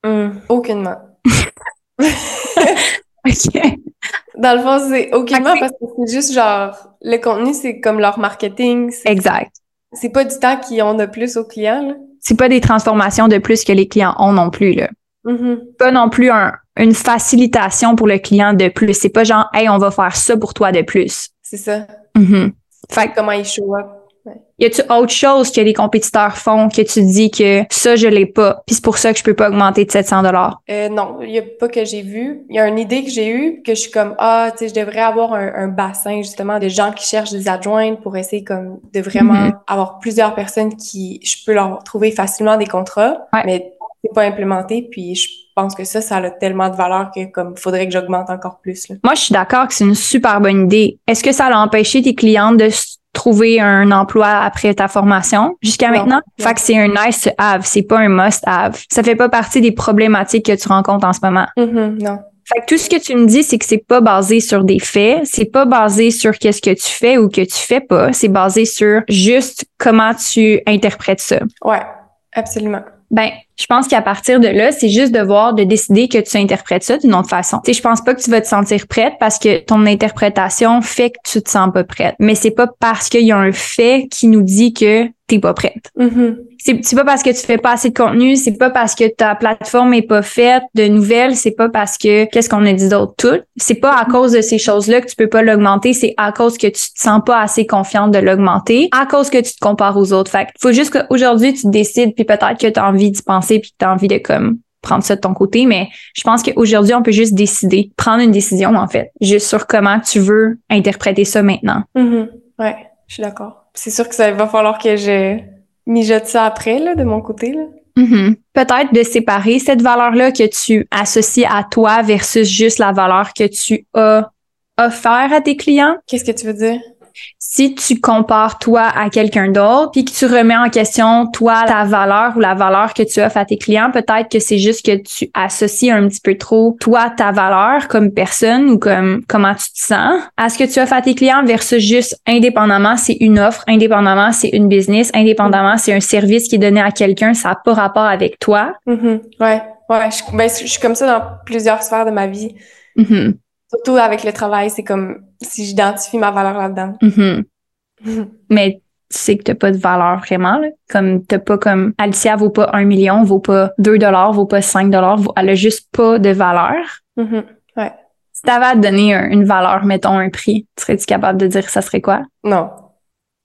Hum, aucunement. *laughs* OK. Dans le fond, c'est aucunement Fait parce que c'est juste genre, le contenu, c'est comme leur marketing. Exact. c'est pas du temps qu'ils ont de plus aux clients, là. C'est pas des transformations de plus que les clients ont non plus, là. Mhm. Pas non plus un- une facilitation pour le client de plus. C'est pas genre, hey, on va faire ça pour toi de plus. C'est ça. Mhm. Fait que comment ils show up. Y a-tu autre chose que les compétiteurs font que tu dis que ça, je l'ai pas, puis c'est pour ça que je peux pas augmenter de 700 dollars? Euh, non, il y a pas que j'ai vu. Il y a une idée que j'ai eue que je suis comme ah, tu sais, je devrais avoir un, un bassin justement de gens qui cherchent des adjointes pour essayer comme de vraiment Mhm. avoir plusieurs personnes qui je peux leur trouver facilement des contrats, Ouais. mais c'est pas implémenté. Puis je pense que ça, ça a tellement de valeur que comme faudrait que j'augmente encore plus. Là. Moi, je suis d'accord que c'est une super bonne idée. Est-ce que ça a empêché tes clientes de trouver un emploi après ta formation jusqu'à maintenant? Fait que c'est un nice to have, c'est pas un must have. Ça fait pas partie des problématiques que tu rencontres en ce moment. Mhm, non. Fait que tout ce que tu me dis, c'est que c'est pas basé sur des faits, c'est pas basé sur qu'est-ce que tu fais ou que tu fais pas, c'est basé sur juste comment tu interprètes ça. Ouais, absolument. Ben, je pense qu'à partir de là, c'est juste de voir, de décider que tu interprètes ça d'une autre façon. Tu sais, je pense pas que tu vas te sentir prête parce que ton interprétation fait que tu te sens pas prête. Mais c'est pas parce qu'il y a un fait qui nous dit que t'es pas prête. Mhm. C'est c'est pas parce que tu fais pas assez de contenu, c'est pas parce que ta plateforme est pas faite de nouvelles, c'est pas parce que qu'est-ce qu'on a dit d'autre? Tout. C'est pas à cause de ces choses-là que tu peux pas l'augmenter, c'est à cause que tu te sens pas assez confiante de l'augmenter, à cause que tu te compares aux autres. Fait que faut juste qu'aujourd'hui tu décides puis peut-être que tu as envie d'y penser puis que tu as envie de comme prendre ça de ton côté, mais je pense qu'aujourd'hui, on peut juste décider, prendre une décision, en fait, juste sur comment tu veux interpréter ça maintenant. Mhm. Ouais, je suis d'accord. C'est sûr que ça va falloir que je mijote ça après, là, de mon côté, là. Mhm. Peut-être de séparer cette valeur-là que tu associes à toi versus juste la valeur que tu as offert à tes clients. Qu'est-ce que tu veux dire? Si tu compares toi à quelqu'un d'autre, puis que tu remets en question toi ta valeur ou la valeur que tu offres à tes clients, peut-être que c'est juste que tu associes un petit peu trop toi ta valeur comme personne ou comme comment tu te sens à ce que tu offres à tes clients versus juste indépendamment c'est une offre, indépendamment c'est une business, indépendamment c'est un service qui est donné à quelqu'un, ça n'a pas rapport avec toi. Mhm. Ouais, ouais. Je, ben, je suis comme ça dans plusieurs sphères de ma vie. Mhm. Surtout avec le travail, c'est comme si j'identifie ma valeur là-dedans. Mhm. *laughs* Mais tu sais que t'as pas de valeur vraiment, là. Comme t'as pas comme Alicia vaut pas un million, vaut pas deux dollars, vaut pas cinq dollars, elle a juste pas de valeur. Mhm. Si t'avais à te donner un- une valeur, mettons un prix, serais-tu capable de dire ça serait quoi? Non.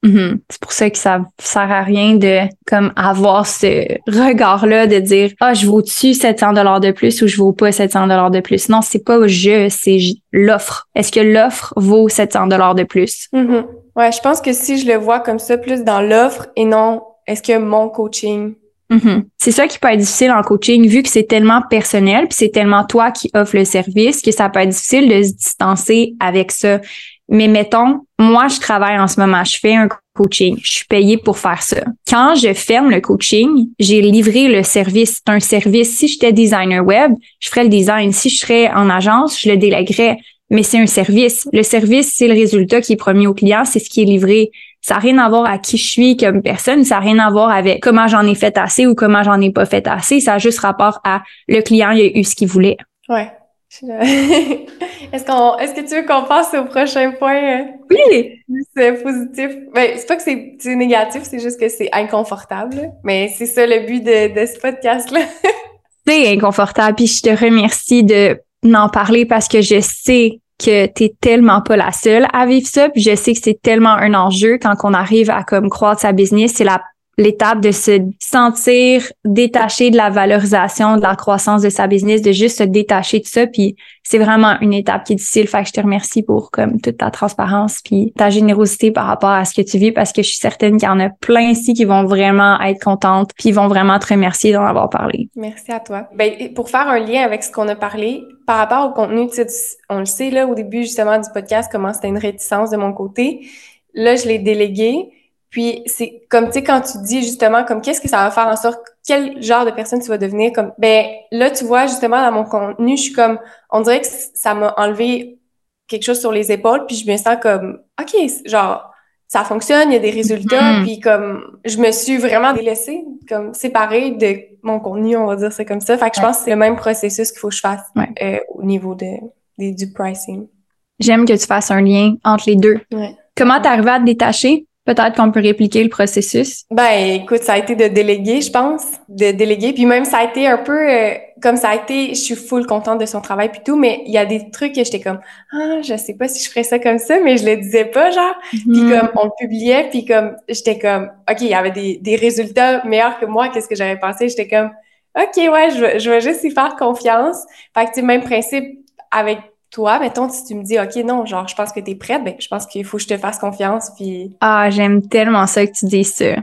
Mhm. C'est pour ça que ça sert à rien de comme avoir ce regard-là de dire ah je vaux-tu 700 dollars de plus ou je vaux pas 700 dollars de plus. Non, c'est pas je, c'est l'offre. Est-ce que l'offre vaut 700 dollars de plus? Mhm. Ouais, je pense que si je le vois comme ça, plus dans l'offre et non, est-ce que mon coaching? Mhm. C'est ça qui peut être difficile en coaching, vu que c'est tellement personnel, puis c'est tellement toi qui offre le service, que ça peut être difficile de se distancer avec ça. Mais mettons, moi, je travaille en ce moment, je fais un coaching, je suis payée pour faire ça. Quand je ferme le coaching, j'ai livré le service. C'est un service. Si j'étais designer web, je ferais le design. Si je serais en agence, je le délèguerais. Mais c'est un service. Le service, c'est le résultat qui est promis au client, c'est ce qui est livré. Ça n'a rien à voir à qui je suis comme personne, ça n'a rien à voir avec comment j'en ai fait assez ou comment j'en ai pas fait assez. Ça a juste rapport à le client, il a eu ce qu'il voulait. Ouais. *laughs* Est-ce qu'on, est-ce que tu veux qu'on passe au prochain point? euh, Oui! C'est positif? Ben, c'est pas que c'est, c'est négatif, c'est juste que c'est inconfortable. Mais c'est ça le but de, de ce podcast-là. *laughs* C'est inconfortable. Puis je te remercie de m'en parler parce que je sais que t'es tellement pas la seule à vivre ça. Puis je sais que c'est tellement un enjeu quand on arrive à comme croître sa business. C'est la l'étape de se sentir détaché de la valorisation, de la croissance de sa business, de juste se détacher de ça. Puis c'est vraiment une étape qui est difficile. Fait que je te remercie pour comme toute ta transparence puis ta générosité par rapport à ce que tu vis parce que je suis certaine qu'il y en a plein ici qui vont vraiment être contentes puis vont vraiment te remercier d'en avoir parlé. Merci à toi. Ben, pour faire un lien avec ce qu'on a parlé, par rapport au contenu, on le sait là au début justement du podcast comment c'était une réticence de mon côté. Là, je l'ai délégué. Puis c'est comme tu sais quand tu dis justement comme qu'est-ce que ça va faire en sorte quel genre de personne tu vas devenir comme ben là tu vois justement dans mon contenu je suis comme on dirait que ça m'a enlevé quelque chose sur les épaules puis je me sens comme OK genre ça fonctionne, il y a des résultats, mm-hmm. puis comme je me suis vraiment délaissée, comme séparée de mon contenu, on va dire c'est comme ça. Fait que je pense que c'est le même processus qu'il faut que je fasse euh, au niveau de, du pricing. J'aime que tu fasses un lien entre les deux. Ouais. Comment t'es arrivé à te détacher? Peut-être qu'on peut répliquer le processus? Ben, écoute, ça a été de déléguer, je pense, de déléguer. Puis même, ça a été un peu euh, comme ça a été. Je suis full contente de son travail puis tout, mais il y a des trucs que j'étais comme ah, je sais pas si je ferais ça comme ça, mais je le disais pas, genre. Puis mm-hmm. comme on le publiait, puis comme j'étais comme ok, il y avait des, des résultats meilleurs que moi. Qu'est-ce que j'avais pensé J'étais comme ok, ouais, je vais, je vais juste y faire confiance. Fait que tu même principe avec toi, mettons, si tu me dis, OK, non, genre, je pense que tu es prête, ben, je pense qu'il faut que je te fasse confiance, puis... Ah, j'aime tellement ça que tu dis ça.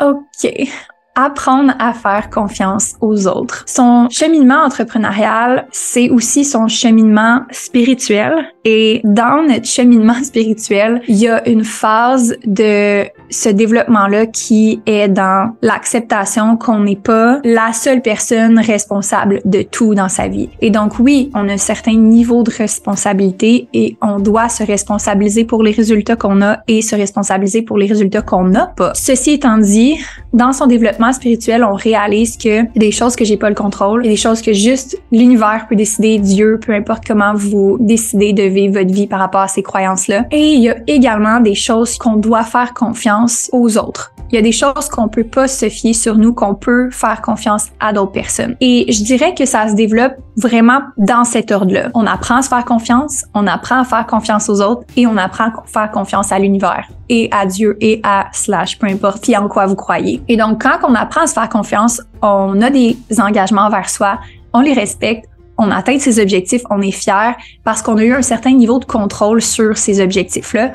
OK apprendre à faire confiance aux autres. Son cheminement entrepreneurial, c'est aussi son cheminement spirituel. Et dans notre cheminement *laughs* spirituel, il y a une phase de ce développement-là qui est dans l'acceptation qu'on n'est pas la seule personne responsable de tout dans sa vie. Et donc oui, on a un certain niveau de responsabilité et on doit se responsabiliser pour les résultats qu'on a et se responsabiliser pour les résultats qu'on n'a pas. Ceci étant dit, dans son développement spirituel, on réalise que des choses que j'ai pas le contrôle, des choses que juste l'univers peut décider, Dieu, peu importe comment vous décidez de vivre votre vie par rapport à ces croyances-là. Et il y a également des choses qu'on doit faire confiance aux autres. Il y a des choses qu'on peut pas se fier sur nous, qu'on peut faire confiance à d'autres personnes. Et je dirais que ça se développe vraiment dans cet ordre-là. On apprend à se faire confiance, on apprend à faire confiance aux autres et on apprend à faire confiance à l'univers et à Dieu et à slash, peu importe, puis en quoi vous croyez. Et donc, quand on apprend à se faire confiance, on a des engagements envers soi, on les respecte, on atteint ses objectifs, on est fier parce qu'on a eu un certain niveau de contrôle sur ces objectifs-là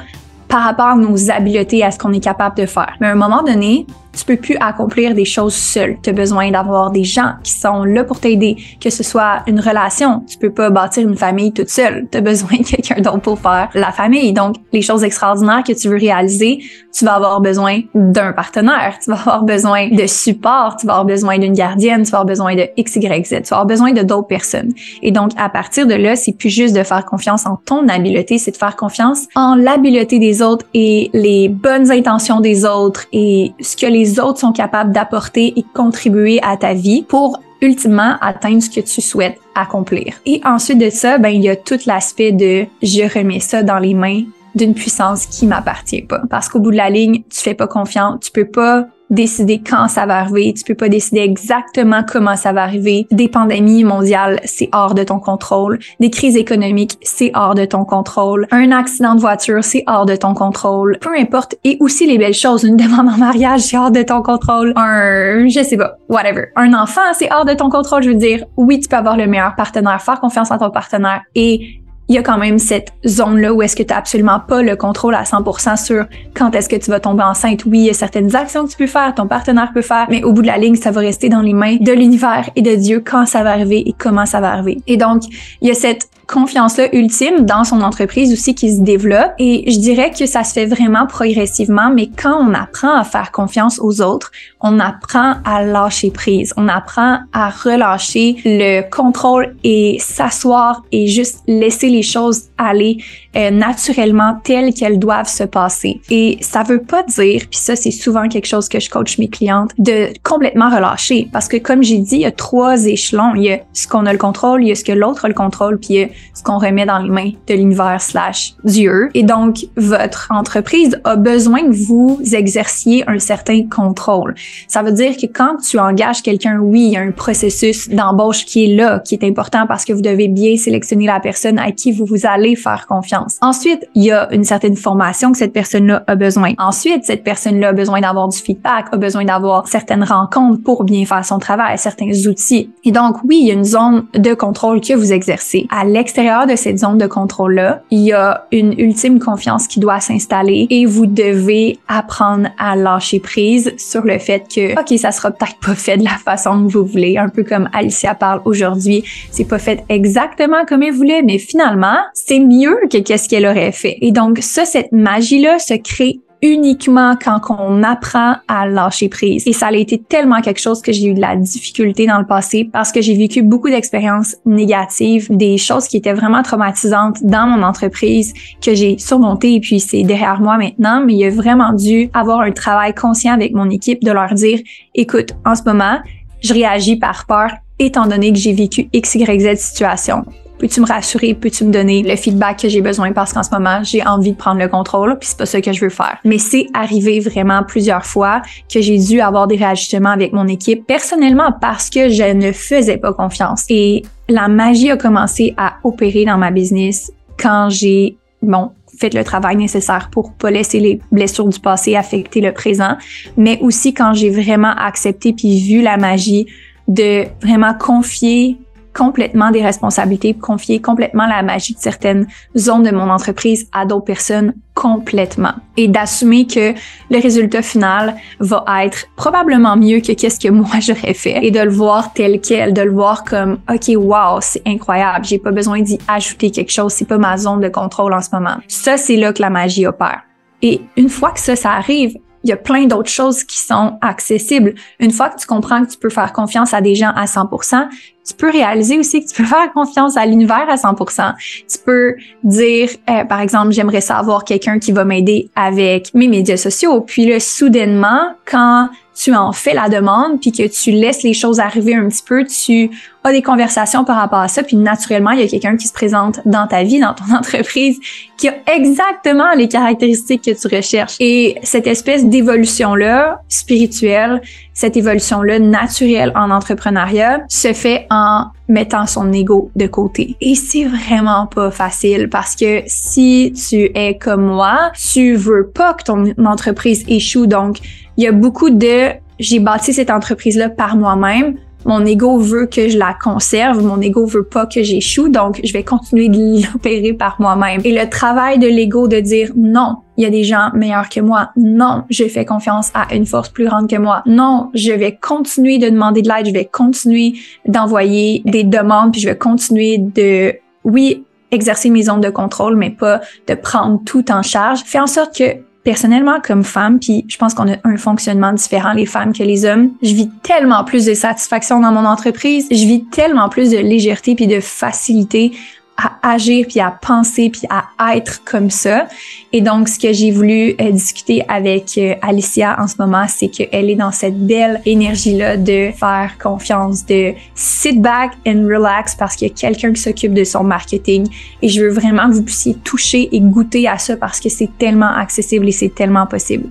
par rapport à nos habiletés, à ce qu'on est capable de faire. Mais à un moment donné, tu peux plus accomplir des choses seul. Tu as besoin d'avoir des gens qui sont là pour t'aider, que ce soit une relation. Tu peux pas bâtir une famille toute seule. Tu as besoin de quelqu'un d'autre pour faire la famille. Donc, les choses extraordinaires que tu veux réaliser, tu vas avoir besoin d'un partenaire. Tu vas avoir besoin de support. Tu vas avoir besoin d'une gardienne. Tu vas avoir besoin de X, Y, Z. Tu vas avoir besoin de d'autres personnes. Et donc, à partir de là, c'est plus juste de faire confiance en ton habileté, c'est de faire confiance en l'habileté des autres et les bonnes intentions des autres et ce que les les autres sont capables d'apporter et contribuer à ta vie pour ultimement atteindre ce que tu souhaites accomplir. Et ensuite de ça, ben il y a tout l'aspect de je remets ça dans les mains d'une puissance qui m'appartient pas. Parce qu'au bout de la ligne, tu fais pas confiance, tu peux pas décider quand ça va arriver, tu peux pas décider exactement comment ça va arriver. Des pandémies mondiales, c'est hors de ton contrôle. Des crises économiques, c'est hors de ton contrôle. Un accident de voiture, c'est hors de ton contrôle. Peu importe. Et aussi les belles choses, une demande en mariage, c'est hors de ton contrôle. Un, je sais pas, whatever. Un enfant, c'est hors de ton contrôle. Je veux dire, oui, tu peux avoir le meilleur partenaire, faire confiance à ton partenaire et il y a quand même cette zone-là où est-ce que tu n'as absolument pas le contrôle à 100% sur quand est-ce que tu vas tomber enceinte. Oui, il y a certaines actions que tu peux faire, ton partenaire peut faire, mais au bout de la ligne, ça va rester dans les mains de l'univers et de Dieu quand ça va arriver et comment ça va arriver. Et donc, il y a cette confiance-là ultime dans son entreprise aussi qui se développe. Et je dirais que ça se fait vraiment progressivement, mais quand on apprend à faire confiance aux autres, on apprend à lâcher prise, on apprend à relâcher le contrôle et s'asseoir et juste laisser les choses aller euh, naturellement telles qu'elles doivent se passer. Et ça veut pas dire, puis ça c'est souvent quelque chose que je coach mes clientes, de complètement relâcher. Parce que comme j'ai dit, il y a trois échelons. Il y a ce qu'on a le contrôle, il y a ce que l'autre a le contrôle, puis il y a ce qu'on remet dans les mains de l'univers slash Dieu. Et donc, votre entreprise a besoin que vous exerciez un certain contrôle. Ça veut dire que quand tu engages quelqu'un, oui, il y a un processus d'embauche qui est là, qui est important parce que vous devez bien sélectionner la personne à qui vous, vous allez faire confiance. Ensuite, il y a une certaine formation que cette personne-là a besoin. Ensuite, cette personne-là a besoin d'avoir du feedback, a besoin d'avoir certaines rencontres pour bien faire son travail, certains outils. Et donc, oui, il y a une zone de contrôle que vous exercez. À l'extérieur de cette zone de contrôle-là, il y a une ultime confiance qui doit s'installer et vous devez apprendre à lâcher prise sur le fait que, OK, ça sera peut-être pas fait de la façon que vous voulez, un peu comme Alicia parle aujourd'hui. C'est pas fait exactement comme elle voulait, mais finalement, c'est mieux que qu'est-ce qu'elle aurait fait. Et donc, ça, cette magie-là se crée uniquement quand on apprend à lâcher prise. Et ça a été tellement quelque chose que j'ai eu de la difficulté dans le passé parce que j'ai vécu beaucoup d'expériences négatives, des choses qui étaient vraiment traumatisantes dans mon entreprise que j'ai surmontées et puis c'est derrière moi maintenant, mais il a vraiment dû avoir un travail conscient avec mon équipe de leur dire, écoute, en ce moment, je réagis par peur étant donné que j'ai vécu X, Y, Z situation. Peux-tu me rassurer? Peux-tu me donner le feedback que j'ai besoin? Parce qu'en ce moment, j'ai envie de prendre le contrôle puis c'est pas ça que je veux faire. Mais c'est arrivé vraiment plusieurs fois que j'ai dû avoir des réajustements avec mon équipe personnellement parce que je ne faisais pas confiance. Et la magie a commencé à opérer dans ma business quand j'ai, bon, fait le travail nécessaire pour pas laisser les blessures du passé affecter le présent, mais aussi quand j'ai vraiment accepté puis vu la magie de vraiment confier complètement des responsabilités, confier complètement la magie de certaines zones de mon entreprise à d'autres personnes complètement et d'assumer que le résultat final va être probablement mieux que qu'est-ce que moi *laughs* j'aurais fait et de le voir tel quel, de le voir comme OK, wow, c'est incroyable, j'ai pas besoin d'y ajouter quelque chose, c'est pas ma zone de contrôle en ce moment. Ça c'est là que la magie opère. Et une fois que ça ça arrive, il y a plein d'autres choses qui sont accessibles. Une fois que tu comprends que tu peux faire confiance à des gens à 100%, tu peux réaliser aussi que tu peux *laughs* faire confiance à l'univers à 100%. Tu peux dire, euh, par exemple, j'aimerais savoir quelqu'un qui va m'aider avec mes médias sociaux. Puis là, soudainement, quand tu en fais la demande, puis que tu laisses les choses arriver un petit peu, tu as des conversations par rapport à ça, puis naturellement, il y a quelqu'un qui se présente dans ta vie, dans ton *laughs* entreprise, qui a exactement les caractéristiques que tu recherches. Et cette espèce d'évolution-là, spirituelle, cette évolution-là naturelle en entrepreneuriat, se fait en mettant son ego de côté. Et c'est vraiment pas facile parce que si tu es comme moi, tu veux pas que ton entreprise échoue. Donc, il y a beaucoup de j'ai bâti cette entreprise-là par moi-même. Mon ego veut que je la conserve, mon ego veut pas que j'échoue, donc je vais continuer de l'opérer par moi-même. Et le travail de l'ego de dire non, il y a des gens meilleurs que moi. Non, je fais confiance à une force plus grande que moi. Non, je vais continuer de demander de l'aide, je vais continuer d'envoyer des demandes, puis je vais continuer de, oui, exercer mes zones de contrôle, mais pas de prendre tout en charge. Fais en sorte que personnellement comme femme, puis je pense qu'on a un fonctionnement différent les femmes que les hommes, je vis tellement plus de satisfaction dans mon entreprise, je vis tellement plus de légèreté puis de facilité à agir puis à penser puis à être comme ça. Et donc, ce que j'ai voulu euh, discuter avec euh, Alicia en ce moment, c'est qu'elle est dans cette belle énergie-là de faire confiance, de sit back and relax parce qu'il y a quelqu'un qui s'occupe de son marketing. Et je veux vraiment que vous puissiez toucher et goûter à ça parce que c'est tellement accessible et c'est tellement possible.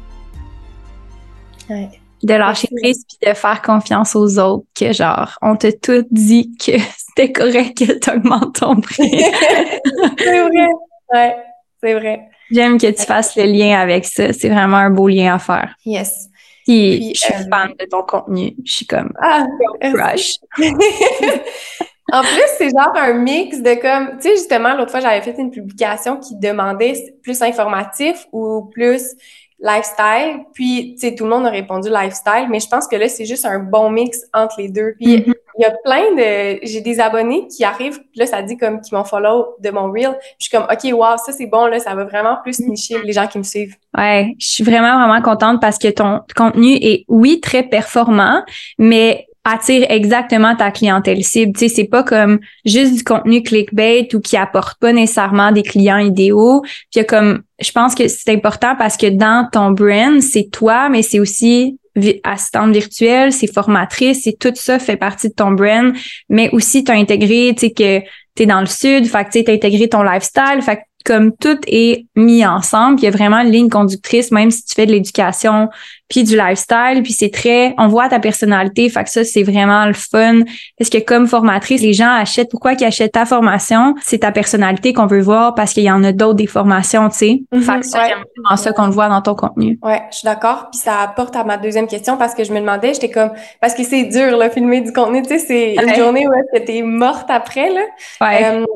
Ouais de lâcher prise puis de faire confiance aux autres que genre on t'a tout dit que c'était correct que tu augmentes ton prix. *laughs* c'est vrai. Ouais, c'est vrai. J'aime que tu fasses le lien avec ça. C'est vraiment un beau lien à faire. Yes. Puis, je suis euh, fan de ton contenu. Je suis comme ah, crush. *laughs* en plus, c'est genre un mix de comme, tu sais, justement, l'autre fois, j'avais fait une publication qui demandait plus informatif ou plus lifestyle. Puis, tu sais, tout le monde a répondu lifestyle, mais je pense que là, c'est juste un bon mix entre les deux. Puis, mm-hmm. Il y a plein de... J'ai des abonnés qui arrivent, là, ça dit comme qui m'ont follow de mon reel. Puis, je suis comme, OK, wow, ça, c'est bon, là, ça va vraiment plus mm-hmm. nicher les gens qui me suivent. Ouais, je suis vraiment, vraiment contente parce que ton contenu est, oui, très performant, mais attire exactement ta clientèle cible. Tu sais, c'est pas comme juste du contenu clickbait ou qui apporte pas nécessairement des clients idéaux. Puis il y a comme, je pense que c'est important parce que dans ton brand, c'est toi, mais c'est aussi assistante virtuelle, c'est formatrice, c'est tout ça fait partie de ton brand, mais aussi tu as intégré, tu sais, que t'es dans le sud, fait que tu as intégré ton lifestyle, fait que comme tout est mis ensemble, il y a vraiment une ligne conductrice, même si tu fais de l'éducation, puis du lifestyle, puis c'est très, on voit ta personnalité, fait que ça, c'est vraiment le fun. Parce que comme formatrice, les gens achètent, pourquoi qu'ils achètent ta formation? C'est ta personnalité qu'on veut voir parce qu'il y en a d'autres des formations, tu sais. Mhm, fait que ça, ouais. j'aime vraiment ça qu'on le voit dans ton contenu. Ouais, je suis d'accord. Puis ça apporte à ma deuxième question parce que je me demandais, j'étais comme, parce que c'est dur, là, filmer du contenu, tu sais, c'est une journée où est-ce que t'es morte après, là? Ouais. Euh,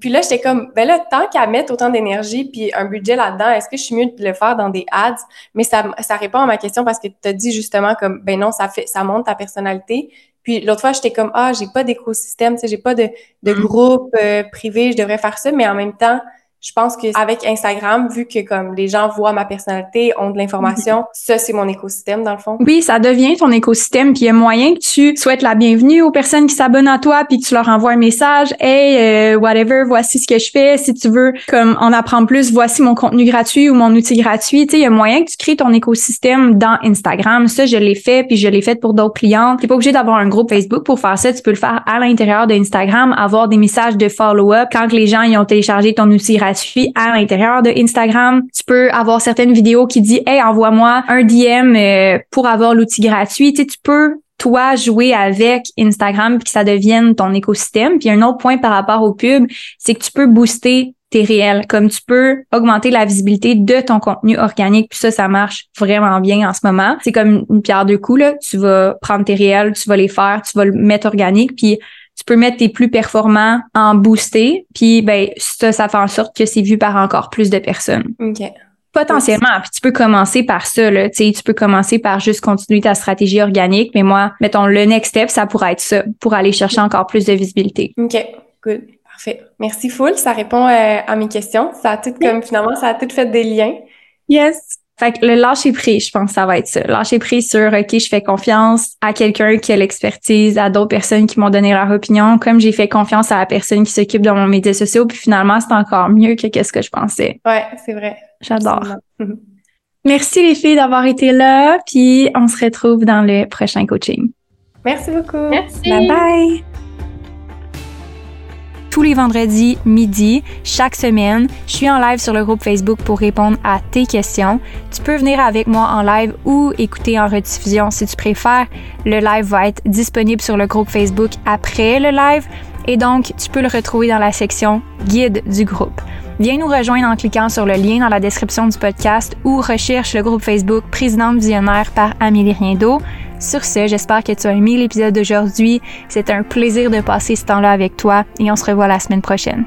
puis là, j'étais comme, ben là, tant qu'à mettre autant d'énergie puis un budget là-dedans, est-ce que je suis mieux de le faire dans des ads? Mais ça, ça répond à ma question parce que tu as dit justement comme, ben non, ça fait, ça monte ta personnalité. Puis l'autre fois, j'étais comme, ah, j'ai pas d'écosystème, tu sais, j'ai pas de, de Mm. groupe euh, privé, je devrais faire ça. Mais en même temps, je pense que avec Instagram, vu que comme les gens voient ma personnalité, ont de l'information, ça, c'est mon écosystème dans le fond. Oui, ça devient ton écosystème, puis il y a moyen que tu souhaites la bienvenue aux personnes qui s'abonnent à toi, puis que tu leur envoies un message, hey, euh, whatever, voici ce que je fais. Si tu veux comme en apprendre plus, voici mon contenu gratuit ou mon outil gratuit. Tu sais, il y a moyen que tu crées ton écosystème dans Instagram. Ça, je l'ai fait, puis je l'ai fait pour d'autres clientes. T'es pas obligé d'avoir un groupe Facebook pour faire ça. Tu peux le faire à l'intérieur de Instagram, avoir des messages de follow-up quand les gens ils ont téléchargé ton outil gratuit à l'intérieur de Instagram. Tu peux avoir certaines vidéos qui disent hey envoie-moi un DM euh, pour avoir l'outil gratuit. Tu tu peux toi jouer avec Instagram puis que ça devienne ton écosystème. Puis un autre point par rapport au pub, c'est que tu peux booster tes réels, comme tu peux augmenter la visibilité de ton contenu organique. Puis ça, ça marche vraiment bien en ce moment. C'est comme une pierre deux coups, là. Tu vas prendre tes réels, tu vas les faire, tu vas le mettre organique, puis tu peux mettre tes plus performants en boosté, puis ben ça, ça fait en sorte que c'est vu par encore plus de personnes. OK. Potentiellement, puis tu peux commencer par ça, là, tu sais, tu peux commencer par juste continuer ta stratégie organique, mais moi, mettons, le next step, ça pourrait être ça, pour aller chercher encore plus de visibilité. OK. Good. Parfait. Merci, Full. Ça répond euh, à mes questions. Ça a tout comme, finalement, ça a tout fait des liens. Yes! Fait que le lâcher prise, je pense que ça va être ça. Lâcher prise sur, OK, je fais confiance à quelqu'un qui a l'expertise, à d'autres personnes qui m'ont donné leur opinion, comme j'ai fait confiance à la personne qui s'occupe de mon média social, puis finalement, c'est encore mieux que qu'est-ce que je pensais. Ouais, c'est vrai. J'adore. *laughs* Merci les filles d'avoir été là, puis on se retrouve dans le prochain coaching. Merci beaucoup. Merci. Bye bye! Tous les vendredis midi, chaque semaine, je suis en live sur le groupe Facebook pour répondre à tes questions. Tu peux venir avec moi en live ou écouter en rediffusion si tu préfères. Le live va être disponible sur le groupe Facebook après le live et donc tu peux le retrouver dans la section guide du groupe. Viens nous rejoindre en cliquant sur le lien dans la description du podcast ou recherche le groupe Facebook Présidente Visionnaire par Amélie Riendo. Sur ce, j'espère que tu as aimé l'épisode d'aujourd'hui. C'est un plaisir de passer ce temps-là avec toi et on se revoit la semaine prochaine.